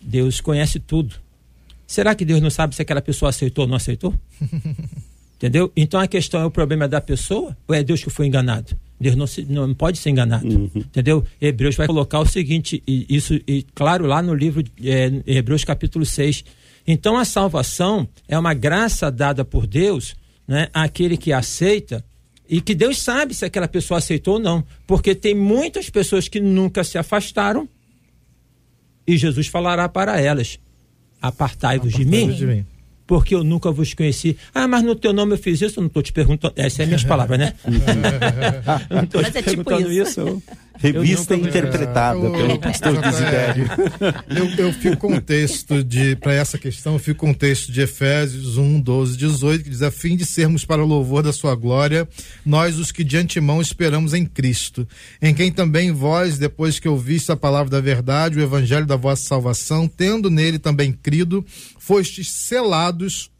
Deus conhece tudo. Será que Deus não sabe se aquela pessoa aceitou ou não aceitou? Entendeu? Então a questão é o problema da pessoa ou é Deus que foi enganado? Deus não, se, não pode ser enganado. Uhum. Entendeu? Hebreus vai colocar o seguinte, e, isso, e, claro, lá no livro é, Hebreus capítulo 6. Então a salvação é uma graça dada por Deus né, àquele que aceita e que Deus sabe se aquela pessoa aceitou ou não. Porque tem muitas pessoas que nunca se afastaram e Jesus falará para elas: Apartai-vos de mim. De mim porque eu nunca vos conheci. Ah, mas no teu nome eu fiz isso, eu não estou te perguntando. Essas são minhas palavras, né? não estou te é tipo perguntando isso. isso. Revista interpretada eu, pelo pastor Desidério. Eu, eu fico com um texto de, para essa questão, eu fico com um texto de Efésios 1, 12, 18, que diz: a fim de sermos para o louvor da sua glória, nós os que de antemão esperamos em Cristo, em quem também vós, depois que ouviste a palavra da verdade, o evangelho da vossa salvação, tendo nele também crido, fostes selados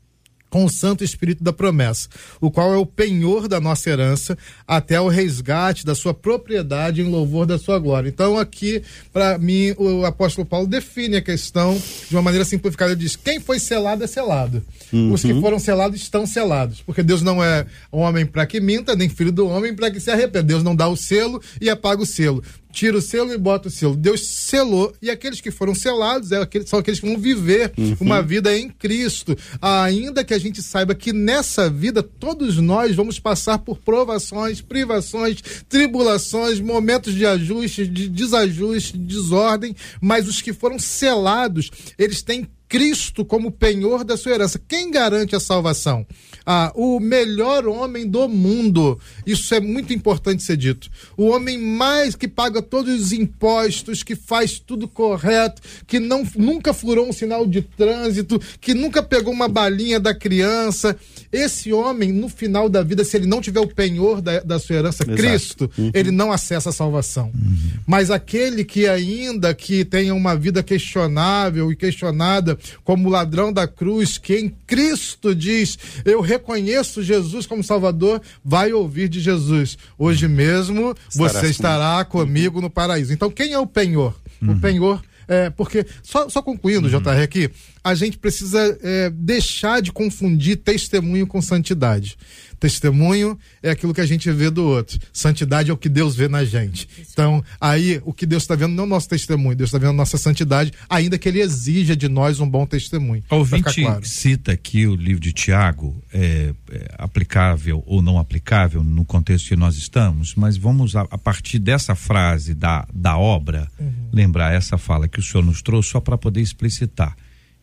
com o Santo Espírito da promessa, o qual é o penhor da nossa herança até o resgate da sua propriedade em louvor da sua glória. Então, aqui, para mim, o apóstolo Paulo define a questão de uma maneira simplificada. Ele diz: quem foi selado é selado. Uhum. Os que foram selados estão selados. Porque Deus não é homem para que minta, nem filho do homem para que se arrependa. Deus não dá o selo e apaga o selo tira o selo e bota o selo. Deus selou e aqueles que foram selados é aqueles, são aqueles que vão viver uhum. uma vida em Cristo. Ainda que a gente saiba que nessa vida todos nós vamos passar por provações, privações, tribulações, momentos de ajuste, de desajuste, de desordem, mas os que foram selados, eles têm Cristo como penhor da sua herança. Quem garante a salvação? Ah, o melhor homem do mundo. Isso é muito importante ser dito. O homem mais que paga todos os impostos, que faz tudo correto, que não, nunca furou um sinal de trânsito, que nunca pegou uma balinha da criança. Esse homem, no final da vida, se ele não tiver o penhor da, da sua herança, Exato. Cristo, uhum. ele não acessa a salvação. Uhum. Mas aquele que ainda que tenha uma vida questionável e questionada, como ladrão da cruz, que em Cristo diz: Eu reconheço Jesus como Salvador, vai ouvir de Jesus. Hoje mesmo Estarás você estará comigo no paraíso. Então, quem é o penhor? Uhum. O penhor é, porque, só, só concluindo, uhum. JR, aqui, a gente precisa é, deixar de confundir testemunho com santidade. Testemunho é aquilo que a gente vê do outro. Santidade é o que Deus vê na gente. Então, aí, o que Deus está vendo não é o nosso testemunho, Deus está vendo a nossa santidade, ainda que Ele exija de nós um bom testemunho. O ouvinte claro. cita aqui o livro de Tiago, é, é, aplicável ou não aplicável no contexto que nós estamos, mas vamos, a, a partir dessa frase da, da obra, uhum. lembrar essa fala que o senhor nos trouxe só para poder explicitar.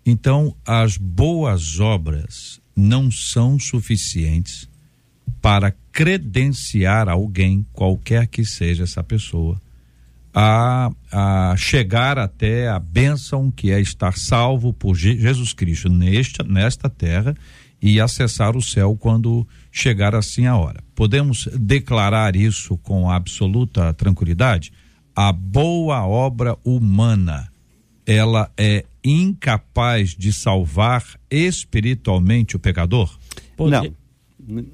Então, as boas obras não são suficientes para credenciar alguém, qualquer que seja essa pessoa, a, a chegar até a bênção que é estar salvo por Jesus Cristo nesta, nesta terra e acessar o céu quando chegar assim a hora. Podemos declarar isso com absoluta tranquilidade? A boa obra humana, ela é incapaz de salvar espiritualmente o pecador? Não.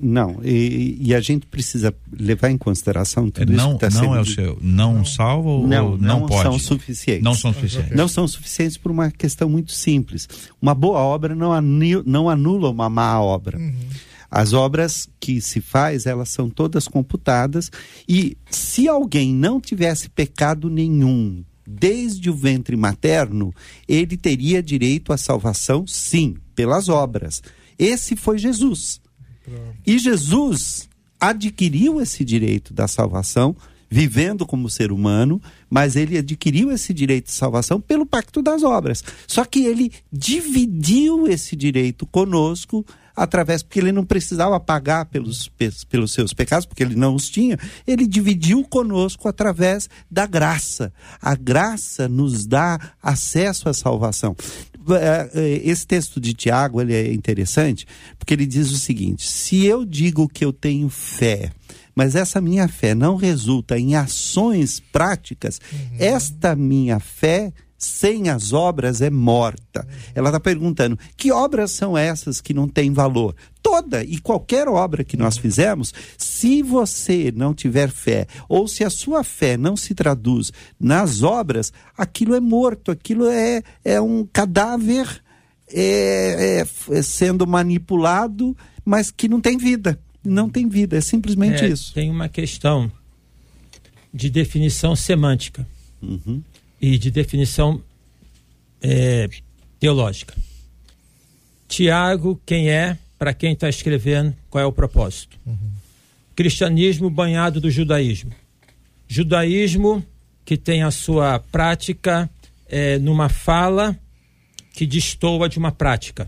Não, e, e, a gente precisa levar em consideração tudo não, isso que está Não é o seu, não salva ou não, não, não pode? são suficientes. Não são suficientes. Não são suficientes por uma questão muito simples. Uma boa obra não anula, não anula uma má obra. Uhum. As obras que se faz, elas são todas computadas e se alguém não tivesse pecado nenhum desde o ventre materno, ele teria direito à salvação, sim, pelas obras. Esse foi Jesus. E Jesus adquiriu esse direito da salvação, vivendo como ser humano, mas ele adquiriu esse direito de salvação pelo pacto das obras. Só que ele dividiu esse direito conosco através, porque ele não precisava pagar pelos, pelos seus pecados, porque ele não os tinha, ele dividiu conosco através da graça. A graça nos dá acesso à salvação. É, é, esse texto de Tiago ele é interessante porque ele diz o seguinte: se eu digo que eu tenho fé, mas essa minha fé não resulta em ações práticas, esta minha fé sem as obras é morta. Ela está perguntando: que obras são essas que não têm valor? Toda e qualquer obra que nós fizemos, se você não tiver fé, ou se a sua fé não se traduz nas obras, aquilo é morto, aquilo é, é um cadáver é, é, é sendo manipulado, mas que não tem vida. Não tem vida, é simplesmente É, isso. Tem uma questão de definição semântica Uhum. E de definição é, teológica. Tiago, quem é, para quem está escrevendo, qual é o propósito? Cristianismo banhado do judaísmo. Judaísmo que tem a sua prática é, numa fala que destoa de uma prática.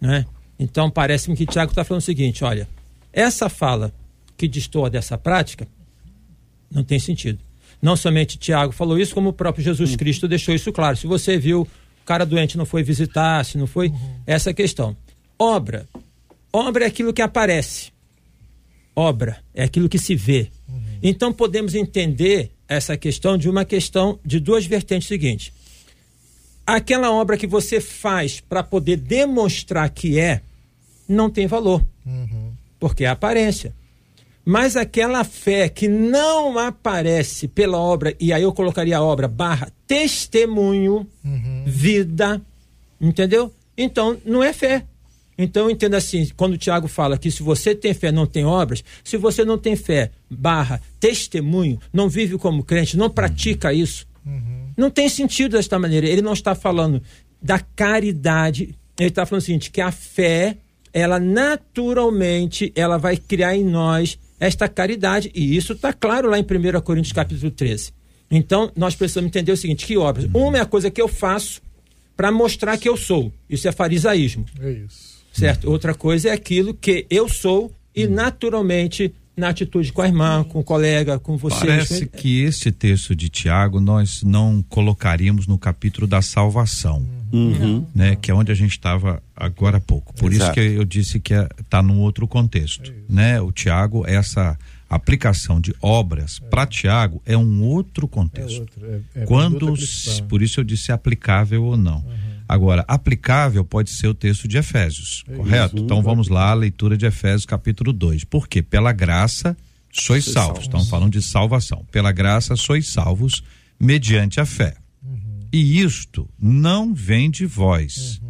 Né? Então parece-me que Tiago está falando o seguinte: olha, essa fala que destoa dessa prática não tem sentido. Não somente Tiago falou isso, como o próprio Jesus Cristo deixou isso claro. Se você viu o cara doente não foi visitar, se não foi, essa é questão. Obra. Obra é aquilo que aparece. Obra é aquilo que se vê. Então podemos entender essa questão de uma questão de duas vertentes seguintes. Aquela obra que você faz para poder demonstrar que é, não tem valor. Porque é aparência. Mas aquela fé que não aparece pela obra, e aí eu colocaria a obra barra testemunho, vida, entendeu? Então não é fé. Então entenda assim, quando o Tiago fala que se você tem fé, não tem obras, se você não tem fé, barra testemunho, não vive como crente, não pratica isso, não tem sentido desta maneira. Ele não está falando da caridade, ele está falando o seguinte, que a fé, ela naturalmente, ela vai criar em nós esta caridade, e isso está claro lá em 1 Coríntios capítulo 13. Então, nós precisamos entender o seguinte, que obras? Uma é a coisa que eu faço para mostrar que eu sou. Isso é farisaísmo, É isso. certo? Outra coisa é aquilo que eu sou e naturalmente na atitude com a irmã, com o colega, com você. Parece que este texto de Tiago nós não colocaríamos no capítulo da salvação, Uhum. né? Que é onde a gente estava agora há pouco. Por isso Exato. que eu disse que está num outro contexto, né? O Tiago, essa aplicação de obras para Tiago é um outro É contexto. outro. É, é Quando, por isso eu disse aplicável ou não. Agora, aplicável pode ser o texto de Efésios, correto? Então vamos lá, a leitura de Efésios capítulo 2. Por quê? Pela graça sois Sois salvos. salvos. Estamos falando de salvação. Pela graça sois salvos mediante a fé. E isto não vem de vós,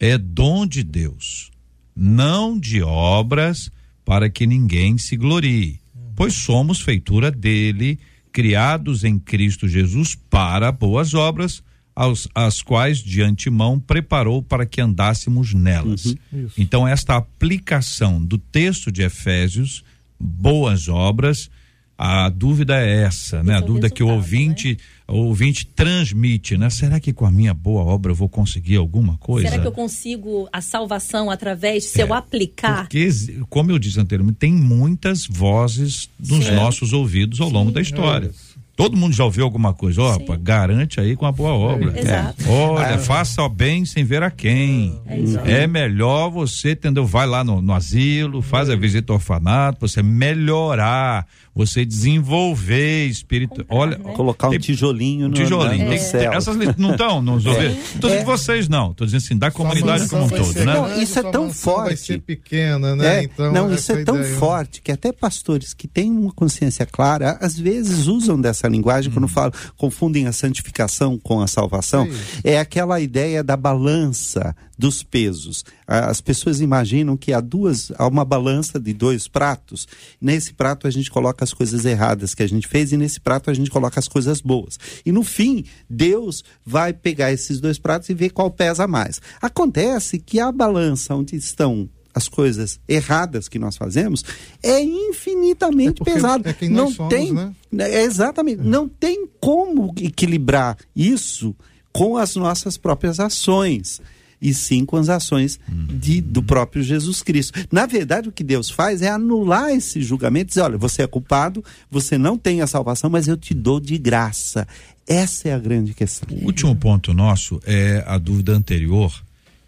é dom de Deus, não de obras para que ninguém se glorie, pois somos feitura dele, criados em Cristo Jesus para boas obras, aos, as quais de antemão preparou para que andássemos nelas. Isso. Então, esta aplicação do texto de Efésios, boas obras, a dúvida é essa, né? Esse A é dúvida que o ouvinte, o ouvinte transmite, né? Será que com a minha boa obra eu vou conseguir alguma coisa? Será que eu consigo a salvação através, se eu É, aplicar? Porque, como eu disse anteriormente, tem muitas vozes nos Sim. nossos ouvidos ao longo da história. Todo mundo já ouviu alguma coisa? Ó, pá, garante aí com a boa obra. Exato. É. Olha, faça o bem sem ver a quem. É É melhor você, entendeu? Vai lá no, no asilo, faz a visita ao orfanato, você melhorar, você desenvolver espírito. Olha, né? Colocar um tijolinho no, tijolinho. no Tem- céu. essas não estão nos ouvidos. Tô dizendo É. vocês não, tô dizendo assim, da comunidade como um todo, ser né? Não, isso é tão mansão Vai forte. ser pequena, né? É, então, não, isso é tão ideia. forte que até pastores que têm uma consciência clara, às vezes usam dessa linguagem quando falam, confundem a santificação com a salvação. É aquela ideia da balança dos pesos. As pessoas imaginam que há duas, há uma balança de dois pratos. Nesse prato a gente coloca as coisas erradas que a gente fez e nesse prato a gente coloca as coisas boas. E no fim, Deus vai pegar esses dois pratos e ver qual pesa mais. Acontece que a balança onde estão as coisas erradas que nós fazemos é infinitamente É pesado. é quem nós não somos, tem, né? é, exatamente, não tem como equilibrar isso com as nossas próprias ações e sim com as ações de, do próprio Jesus Cristo. Na verdade, o que Deus faz é anular esse julgamento, dizer, olha, você é culpado, você não tem a salvação, mas eu te dou de graça. Essa é a grande questão. O último ponto nosso é a dúvida anterior,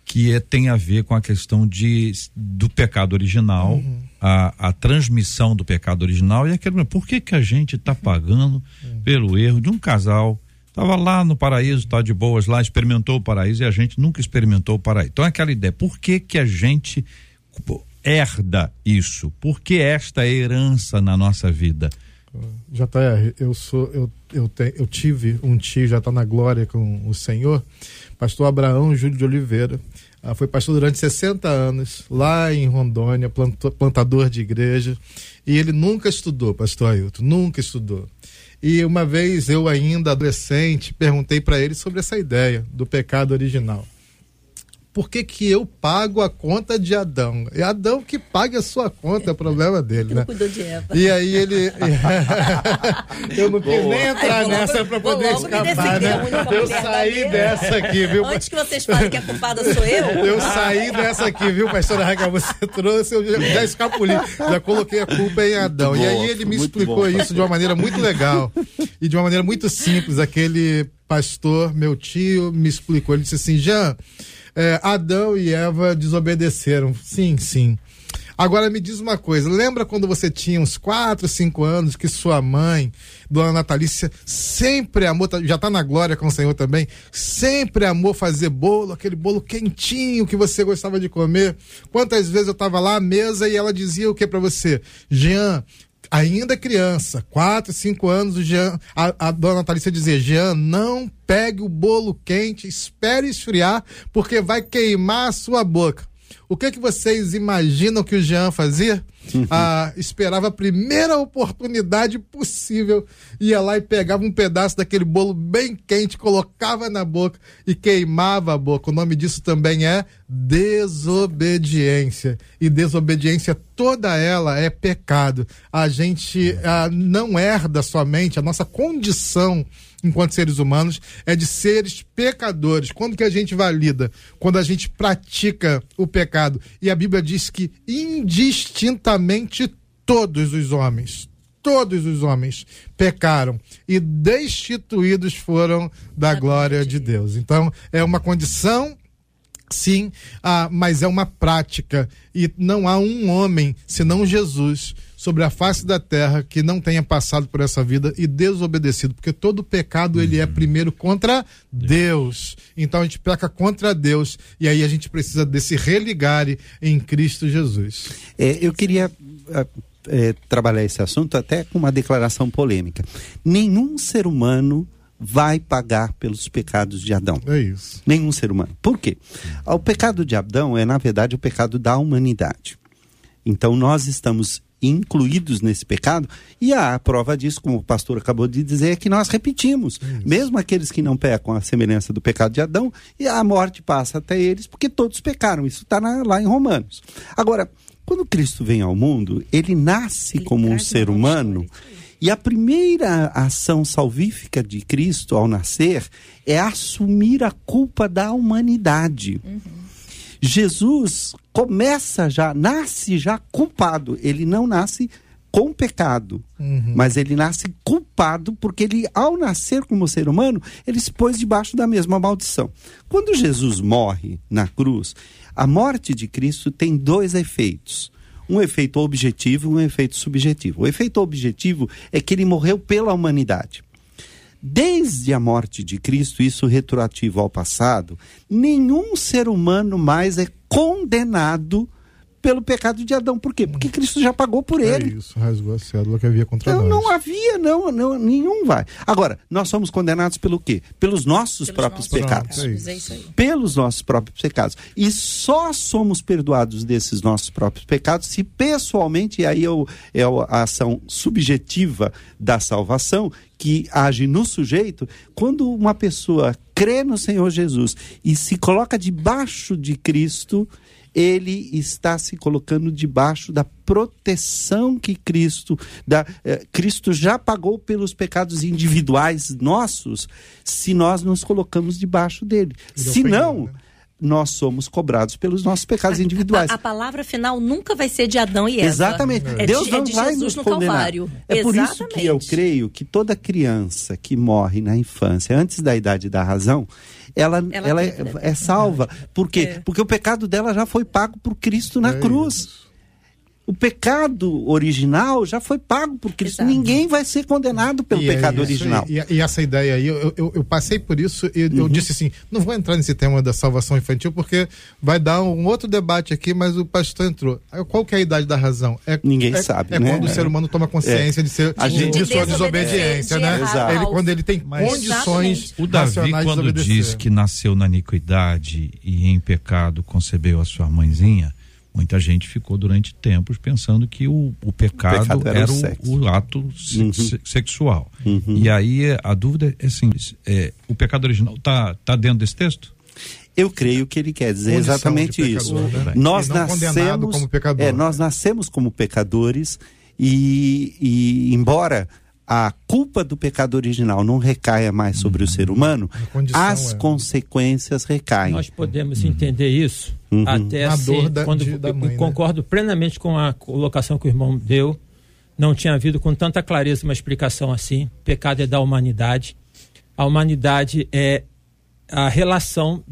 que é- tem a ver com a questão de, do pecado original, a, a transmissão do pecado original e aquele por que que a gente está pagando pelo erro de um casal estava lá no paraíso, está de boas lá, experimentou o paraíso e a gente nunca experimentou o paraíso. Então é aquela ideia, por que que a gente herda isso? Por que esta herança na nossa vida? JR, eu sou, eu, eu, te, eu tive um tio, já está na glória com o Senhor, pastor Abraão Júlio de Oliveira. Ah, foi pastor durante 60 anos, lá em Rondônia, plantador de igreja. E ele nunca estudou, pastor Ailton, nunca estudou. E uma vez eu, ainda adolescente, perguntei para ele sobre essa ideia do pecado original por que, que eu pago a conta de Adão? É Adão que paga a sua conta, é o problema dele, né? cuidou de Eva. E aí ele. eu não quis nem entrar Ai, nessa para poder escapar, né? Eu saí dessa aqui, viu? Antes que vocês falem que a culpada sou eu. Eu saí dessa aqui, viu, pastora Raga? Você trouxe, eu já, já escapuli, já coloquei a culpa em Adão. e aí ele me explicou bom, isso de uma maneira muito legal e de uma maneira muito simples. Aquele pastor, meu tio, me explicou. Ele disse assim: Jean é, Adão e Eva desobedeceram. Sim, sim. Agora me diz uma coisa, lembra quando você tinha uns 4, 5 anos que sua mãe, Dona Natalícia, sempre amou, tá, já está na glória com o Senhor também, sempre amou fazer bolo, aquele bolo quentinho que você gostava de comer. Quantas vezes eu estava lá à mesa e ela dizia o que para você? Jean, ainda criança, 4, 5 anos, Jean, a, a dona Natalícia dizia: Jean, não pegue o bolo quente, espere esfriar, porque vai queimar a sua boca. O que que vocês imaginam que o Jean fazia? Ah, esperava a primeira oportunidade possível, ia lá e pegava um pedaço daquele bolo bem quente, colocava na boca e queimava a boca. O nome disso também é desobediência. E desobediência, toda ela é pecado. A gente ah, não herda somente a nossa condição enquanto seres humanos, é de seres pecadores. Quando que a gente valida? Quando a gente pratica o pecado. E a Bíblia diz que indistintamente todos os homens, todos os homens pecaram e destituídos foram da glória de Deus. Então, é uma condição Sim, ah, mas é uma prática e não há um homem senão Jesus sobre a face da terra que não tenha passado por essa vida e desobedecido, porque todo pecado ele é uhum. primeiro contra Deus. Então a gente peca contra Deus e aí a gente precisa desse religar em Cristo Jesus. É, eu queria é, trabalhar esse assunto até com uma declaração polêmica. Nenhum ser humano vai pagar pelos pecados de Adão. É isso. Nenhum ser humano. Por quê? O pecado de Adão é, na verdade, o pecado da humanidade. Então nós estamos incluídos nesse pecado. E a prova disso, como o pastor acabou de dizer, é que nós repetimos. Isso. Mesmo aqueles que não pecam a semelhança do pecado de Adão, e a morte passa até eles, porque todos pecaram. Isso está lá em Romanos. Agora, quando Cristo vem ao mundo, ele nasce ele como um ser humano. E a primeira ação salvífica de Cristo ao nascer é assumir a culpa da humanidade. Uhum. Jesus começa já, nasce já culpado. Ele não nasce com pecado, uhum. mas ele nasce culpado porque ele, ao nascer como ser humano, ele se pôs debaixo da mesma maldição. Quando Jesus morre na cruz, a morte de Cristo tem dois efeitos. Um efeito objetivo e um efeito subjetivo. O efeito objetivo é que ele morreu pela humanidade. Desde a morte de Cristo, isso retroativo ao passado, nenhum ser humano mais é condenado pelo pecado de Adão. Por quê? Porque Cristo já pagou por é ele. Isso, rasgou a cédula que havia contra então, nós. Não havia, não, não, nenhum vai. Agora, nós somos condenados pelo quê? Pelos nossos Pelos próprios nossos pecados. pecados. É isso. É Pelos nossos próprios pecados. E só somos perdoados desses nossos próprios pecados se pessoalmente, e aí é, o, é a ação subjetiva da salvação, que age no sujeito, quando uma pessoa crê no Senhor Jesus e se coloca debaixo de Cristo, ele está se colocando debaixo da proteção que Cristo, da, eh, Cristo já pagou pelos pecados individuais nossos, se nós nos colocamos debaixo dele. Se não, né? Nós somos cobrados pelos nossos pecados individuais. A, a, palavra final nunca vai ser de Adão e Eva. Exatamente. É Deus de, não é de vai Jesus nos condenar. Calvário. É por isso que eu creio que toda criança que morre na infância, antes da idade da razão, ela, ela, ela é, é, salva. Por quê? É. Porque o pecado dela já foi pago por Cristo na é cruz. O pecado original já foi pago por Cristo. Exato. Ninguém vai ser condenado pelo E é pecado isso original. E, e essa ideia aí, eu, eu, eu passei por isso e Uhum. eu disse assim: não vou entrar nesse tema da salvação infantil porque vai dar um outro debate aqui, mas o pastor entrou. Qual que é a idade da razão? É, Ninguém é, sabe, É né? quando o ser humano toma consciência de, ser, A de, gente- de sua De desobediência, desobedecer, né? errar Ele, quando ele tem Mas- condições. O Davi, quando diz que nasceu na iniquidade e em pecado concebeu a sua mãezinha, muita gente ficou durante tempos pensando que o, o pecado, pecado era era, o o, sexo. o ato se- Uhum. se- sexual. E aí é, a dúvida é simples: é, o pecado original está tá dentro desse texto? Eu creio que ele quer dizer Condição exatamente de isso. pecador, né? Nós nascemos como pecador. É, nós nascemos como pecadores e, e embora a culpa do pecado original não recaia mais sobre o ser humano, as é. consequências recaem. Nós podemos entender isso Uhum. até Na assim, dor da- quando de- da eu mãe, né? concordo plenamente com a colocação que o irmão deu. Não tinha havido com tanta clareza uma explicação assim. Pecado é da humanidade. A humanidade é a relação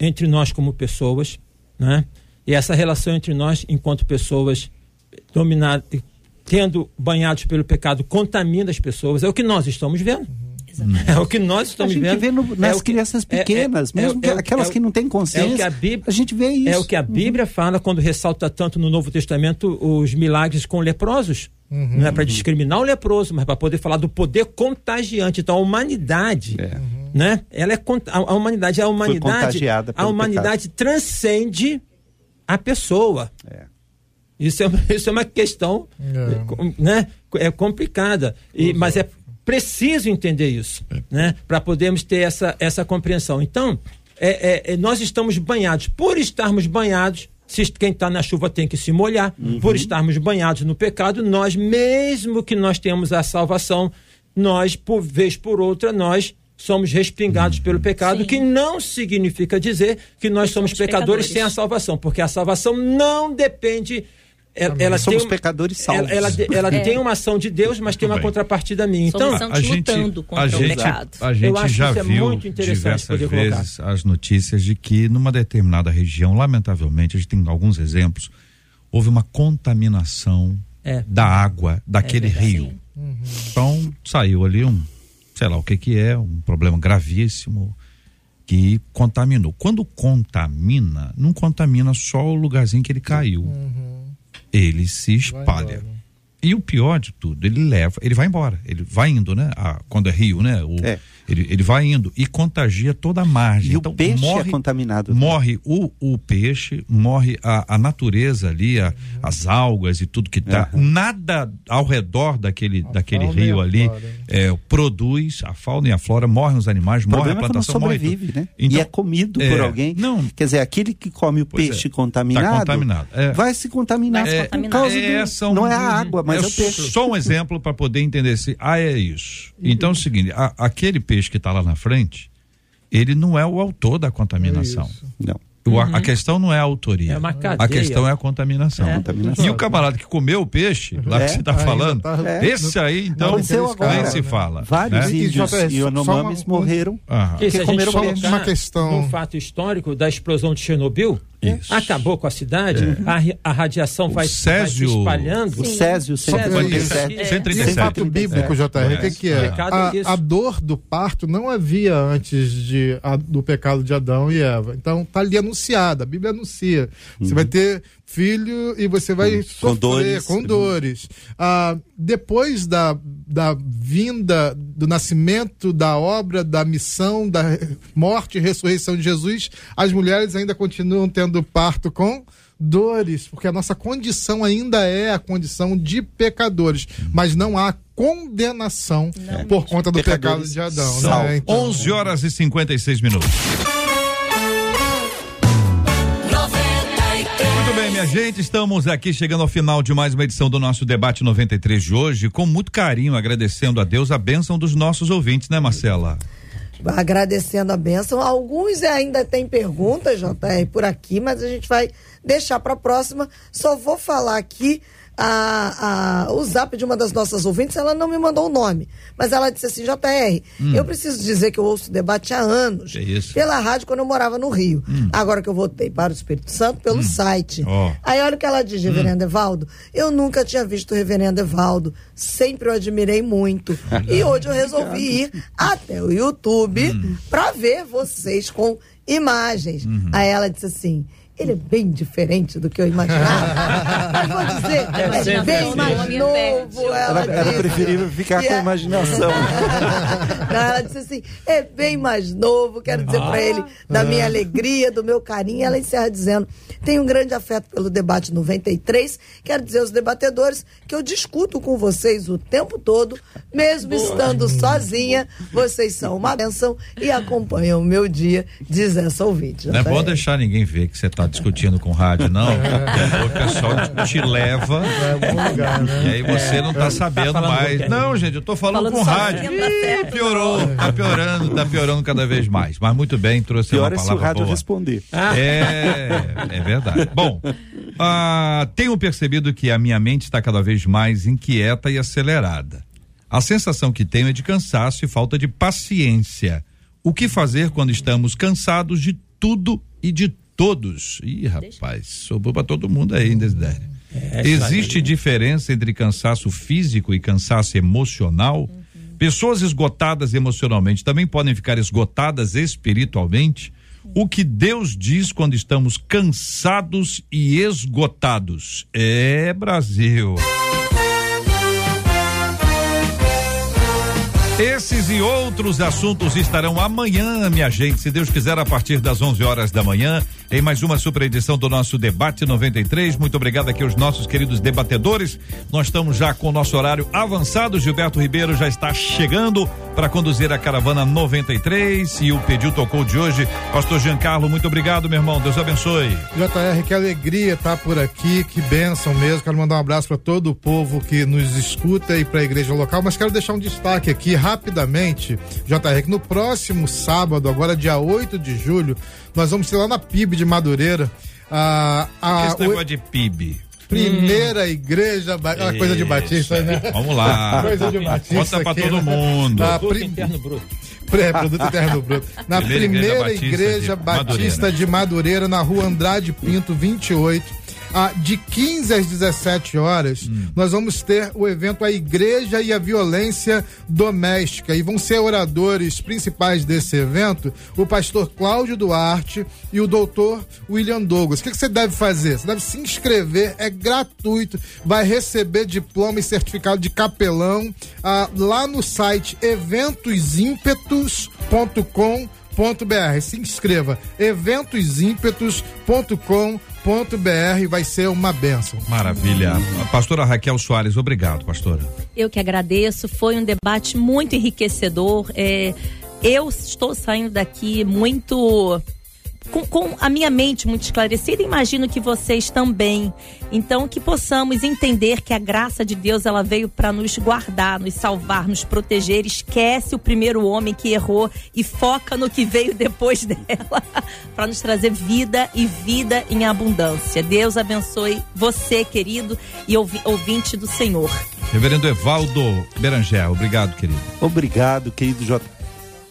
entre nós como pessoas, né? E essa relação entre nós, enquanto pessoas dominadas, tendo banhados pelo pecado, contamina as pessoas. É o que nós estamos vendo. É o que nós a estamos gente vendo. vê no- É nas que- crianças é- é- pequenas, é- mesmo é que- o- aquelas é que não têm consciência, É o que a Bíblia, a gente vê isso. É o que a Bíblia fala quando ressalta tanto no Novo Testamento os milagres com leprosos. Não é para discriminar o leproso, mas para poder falar do poder contagiante. Então a humanidade, É. né? Ela é a, a humanidade, a humanidade, contagiada a humanidade transcende a pessoa. É. Isso é, uma- isso é uma questão É. é, né, é complicada. E, mas é preciso entender isso né, para podermos ter essa, essa compreensão. Então, é, é, é, nós estamos banhados. Por estarmos banhados, se quem está na chuva tem que se molhar. Por estarmos banhados no pecado, nós, mesmo que nós tenhamos a salvação, nós, por vez por outra, nós somos respingados pelo pecado, Sim. que não significa dizer que nós somos, somos pecadores pecadores. sem a salvação, porque a salvação não depende. Ela, ela Somos tem, um- pecadores salvos. Ela, ela, ela É. tem uma ação de Deus, mas tem uma bem. contrapartida minha. Somos Então, lutando contra a o gente, pecado. a Eu gente acho já que isso é viu muito interessante diversas poder colocar. vezes as notícias de que numa determinada região, lamentavelmente, a gente tem alguns exemplos, houve uma contaminação É. da água daquele verdade. rio. Então saiu ali um, sei lá o que que é, um problema gravíssimo que contaminou. Quando contamina, não contamina só o lugarzinho que ele caiu. Ele se espalha. E o pior de tudo, ele leva, ele vai embora, ele vai indo, né? A- quando é rio, né? O- É. ele, ele vai indo e contagia toda a margem. E então, o peixe morre, é contaminado. Morre o, o peixe, morre a, a natureza ali, a- as algas e tudo que tá. Nada ao redor daquele, daquele rio ali flora. é, produz a fauna e a flora, morrem os animais, morre a é não plantação, morre sobrevive, tudo. né? Então, e é comido é, por alguém. Não, Quer dizer, aquele que come o peixe é. contaminado, Tá contaminado, é. vai se contaminar Vai se por contaminar. causa É, do... são- Não é a água, mas é, o peixe. Só um exemplo para poder entender se ah é isso. Então é o seguinte, a- aquele peixe que está lá na frente, ele não é o autor da contaminação. Não. O- a- questão não é a autoria. É uma A questão é a contaminação. É. Contaminação. E o camarada que comeu o peixe, lá É. que você está falando, tá- É. esse aí então agora, nem se né? fala. Vários né? Índios e uma- morreram. Se a gente comeram peixe. Uma questão- num fato histórico da explosão de Chernobyl, Isso. acabou com a cidade, a, ri- a radiação vai, vai se Césio- espalhando. O Césio Césio, 137. É. Esse 137. fato bíblico, JR, o que, que é? A, é isso. a dor do parto não havia antes de, a- do pecado de Adão e Eva. Então tá ali anunciada, a Bíblia anuncia. Você vai ter filho e você vai sofrer dores. com dores. Ah, depois da, da vinda, do nascimento, da obra, da missão, da morte e ressurreição de Jesus, as mulheres ainda continuam tendo parto com dores, porque a nossa condição ainda é a condição de pecadores, mas não há condenação por conta do Pecadores pecado de Adão. salvos. Né? Então, 11 horas e 56 minutos. Gente, estamos aqui chegando ao final de mais uma edição do nosso debate 93 de hoje, com muito carinho, agradecendo a Deus a bênção dos nossos ouvintes, né, Marcela? Agradecendo a bênção. Alguns ainda têm perguntas, JR, por aqui, mas a gente vai deixar para a próxima. Só vou falar aqui a, a, o zap de uma das nossas ouvintes, ela não me mandou o nome. Mas ela disse assim, JR, hum. eu preciso dizer que eu ouço debate há anos. É isso. Pela rádio quando eu morava no Rio. Hum. Agora que eu voltei para o Espírito Santo, pelo hum. site. Oh. Aí olha o que ela diz, hum. reverendo Evaldo. Eu nunca tinha visto o reverendo Evaldo. Sempre o admirei muito. e hoje eu resolvi ir até o YouTube hum. para ver vocês com imagens. Uhum. Aí ela disse assim ele é bem diferente do que eu imaginava. Mas vou dizer, é mas bem mais novo. Ela, ela, ela preferia ficar com a é- imaginação. Ela disse assim: é bem mais novo. Quero dizer ah, para ele da minha alegria, do meu carinho. Ela encerra dizendo: tenho um grande afeto pelo debate 93. Quero dizer aos debatedores que eu discuto com vocês o tempo todo, mesmo Boa. estando sozinha. Vocês são uma bênção e acompanham o meu dia, diz essa ouvinte. Não é bom deixar ninguém ver que você está discutindo com rádio, não. É. O pessoal te leva. É lugar, né? E aí você não está sabendo tá mais. Não, gente, eu estou falando, falando com rádio. Ih, piorou, tá piorando, tá piorando cada vez mais. Mas muito bem, trouxe Pior uma palavra é se o rádio boa. responder. É, é verdade. Bom, ah, tenho percebido que a minha mente está cada vez mais inquieta e acelerada. A sensação que tenho é de cansaço e falta de paciência. O que fazer quando estamos cansados de tudo e de todos. Ih, rapaz, sobrou para todo mundo aí, Desidério. É, Existe diferença entre cansaço físico e cansaço emocional? Uhum. Pessoas esgotadas emocionalmente também podem ficar esgotadas espiritualmente? O que Deus diz quando estamos cansados e esgotados? É Brasil. Esses e outros assuntos estarão amanhã, minha gente, se Deus quiser, a partir das 11 horas da manhã, em mais uma super edição do nosso Debate 93. Muito obrigado aqui aos nossos queridos debatedores. Nós estamos já com o nosso horário avançado. Gilberto Ribeiro já está chegando para conduzir a caravana 93 e o pediu tocou de hoje. Pastor Giancarlo, muito obrigado, meu irmão. Deus abençoe. JR, que alegria estar por aqui, que bênção mesmo. Quero mandar um abraço para todo o povo que nos escuta e para a igreja local, mas quero deixar um destaque aqui rapidamente, JR, que no próximo sábado, agora dia 8 de julho, nós vamos ter lá na PIB de Madureira. A, a, que esse negócio o... de PIB? Primeira hum. igreja, aquela coisa de Batista, né? Vamos lá. coisa de Batista. Conta pra todo né? mundo. Na produto prim... interno bruto. Pré, produto interno bruto. Na primeira, primeira igreja, igreja Batista, de, Batista Madureira. de Madureira, na rua Andrade Pinto, 28 ah, de 15 às 17 horas, hum. nós vamos ter o evento A Igreja e a Violência Doméstica. E vão ser oradores principais desse evento o pastor Cláudio Duarte e o doutor William Douglas. O que, que você deve fazer? Você deve se inscrever, é gratuito, vai receber diploma e certificado de capelão ah, lá no site eventosimpetus.com.br. Se inscreva, eventosimpetus.com.br br vai ser uma benção. Maravilha. A pastora Raquel Soares, obrigado, pastora. Eu que agradeço, foi um debate muito enriquecedor. É, eu estou saindo daqui muito com, com, a minha mente muito esclarecida, imagino que vocês também. Então, que possamos entender que a graça de Deus ela veio para nos guardar, nos salvar, nos proteger. Esquece o primeiro homem que errou e foca no que veio depois dela, para nos trazer vida e vida em abundância. Deus abençoe você, querido e ouvinte do Senhor. Reverendo Evaldo Berangel, obrigado, querido. Obrigado, querido J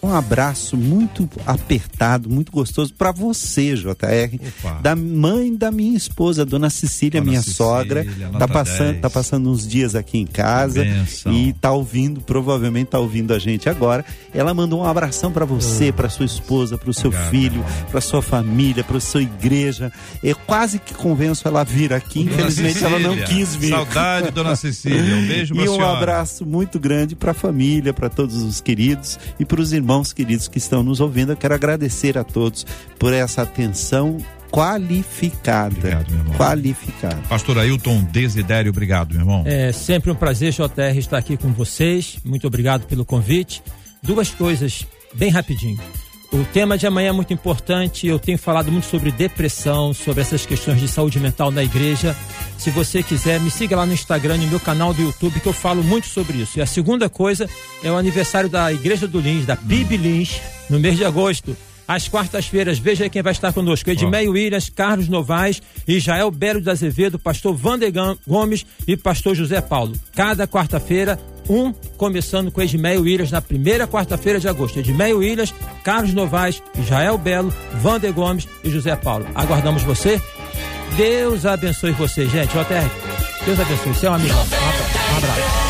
um abraço muito apertado, muito gostoso para você, JR, Opa. da mãe da minha esposa, dona Cecília, dona minha Cecília, sogra, tá passando, tá passando uns dias aqui em casa e tá ouvindo, provavelmente tá ouvindo a gente agora. Ela mandou um abração para você, oh. para sua esposa, para o seu Obrigado, filho, para sua família, para sua igreja. Eu quase que convenço ela a vir aqui, dona infelizmente Cecília. ela não quis vir. Saudade, dona Cecília. Um beijo pra E um senhora. abraço muito grande para a família, para todos os queridos e para os irmãos irmãos queridos que estão nos ouvindo, eu quero agradecer a todos por essa atenção qualificada. Obrigado, meu irmão. Qualificada. Pastor Ailton Desidério, obrigado, meu irmão. É sempre um prazer, JR, estar aqui com vocês. Muito obrigado pelo convite. Duas coisas, bem rapidinho. O tema de amanhã é muito importante. Eu tenho falado muito sobre depressão, sobre essas questões de saúde mental na igreja. Se você quiser, me siga lá no Instagram, no meu canal do YouTube, que eu falo muito sobre isso. E a segunda coisa é o aniversário da Igreja do Lins, da PIB Lins, no mês de agosto. Às quartas-feiras, veja aí quem vai estar conosco: Edmeio oh. Williams, Carlos Novaes, Israel Belo de Azevedo, pastor Vander Gomes e pastor José Paulo. Cada quarta-feira, um começando com Edmeio Williams na primeira quarta-feira de agosto. Edmeio Williams, Carlos Novaes, Israel Belo, Vander Gomes e José Paulo. Aguardamos você. Deus abençoe você, gente. JR, Deus abençoe. Você é um amigo. Um abraço.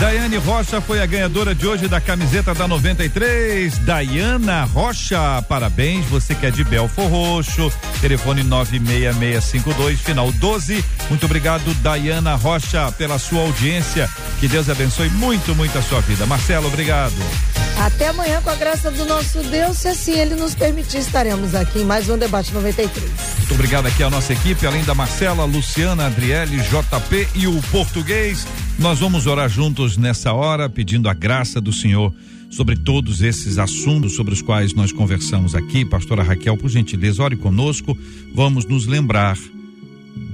Daiane Rocha foi a ganhadora de hoje da camiseta da 93. Daiana Rocha, parabéns. Você que é de Belfor Roxo, telefone 96652, final 12. Muito obrigado, Daiana Rocha, pela sua audiência. Que Deus abençoe muito, muito a sua vida. Marcelo, obrigado. Até amanhã, com a graça do nosso Deus, se assim ele nos permitir, estaremos aqui em mais um Debate 93. Muito obrigado aqui à nossa equipe, além da Marcela, Luciana, Adriele, JP e o português. Nós vamos orar juntos nessa hora, pedindo a graça do Senhor sobre todos esses assuntos sobre os quais nós conversamos aqui. Pastora Raquel, por gentileza, ore conosco. Vamos nos lembrar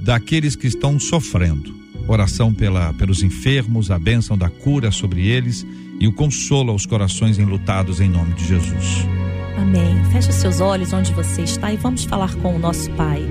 daqueles que estão sofrendo. Oração pela, pelos enfermos, a bênção da cura sobre eles e o consolo aos corações enlutados em nome de Jesus. Amém. Feche seus olhos onde você está e vamos falar com o nosso Pai.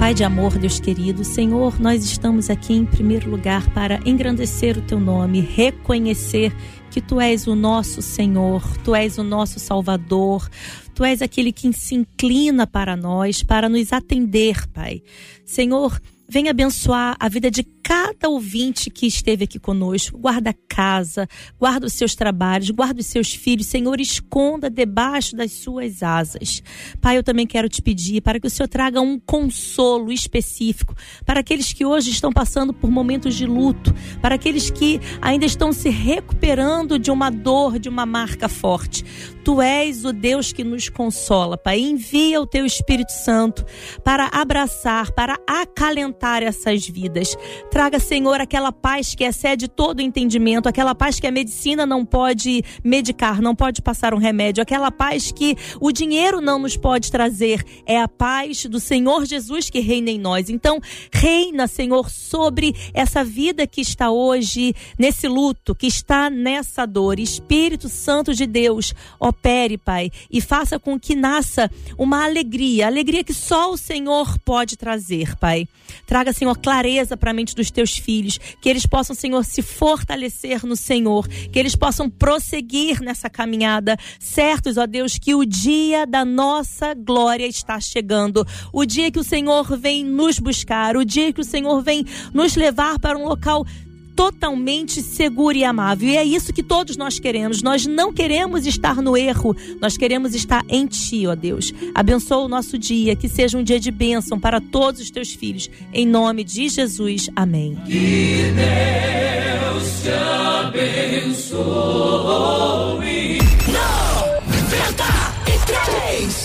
Pai de amor, Deus querido, Senhor, nós estamos aqui em primeiro lugar para engrandecer o teu nome, reconhecer que tu és o nosso Senhor, tu és o nosso Salvador, tu és aquele que se inclina para nós, para nos atender, Pai. Senhor, venha abençoar a vida de cada ouvinte que esteve aqui conosco. Guarda a casa, guarda os seus trabalhos, guarda os seus filhos. Senhor, esconda debaixo das suas asas. Pai, eu também quero te pedir para que o Senhor traga um consolo específico para aqueles que hoje estão passando por momentos de luto, para aqueles que ainda estão se recuperando de uma dor, de uma marca forte. Tu és o Deus que nos consola, Pai. Envia o teu Espírito Santo para abraçar, para acalentar essas vidas. Traga, Senhor, aquela paz que excede todo entendimento, aquela paz que a medicina não pode medicar, não pode passar um remédio, aquela paz que o dinheiro não nos pode trazer. É a paz do Senhor Jesus que reina em nós. Então, reina, Senhor, sobre essa vida que está hoje nesse luto, que está nessa dor. Espírito Santo de Deus, opere, Pai, e faça com que nasça uma alegria, alegria que só o Senhor pode trazer, Pai. Traga, Senhor, clareza para a mente dos teus filhos, que eles possam, Senhor, se fortalecer no Senhor, que eles possam prosseguir nessa caminhada, certos, ó Deus, que o dia da nossa glória está chegando, o dia que o Senhor vem nos buscar, o dia que o Senhor vem nos levar para um local totalmente seguro e amável. E é isso que todos nós queremos. Nós não queremos estar no erro, nós queremos estar em Ti, ó Deus. Abençoa o nosso dia, que seja um dia de bênção para todos os Teus filhos. Em nome de Jesus, amém. Que Deus te abençoe. Não, e três.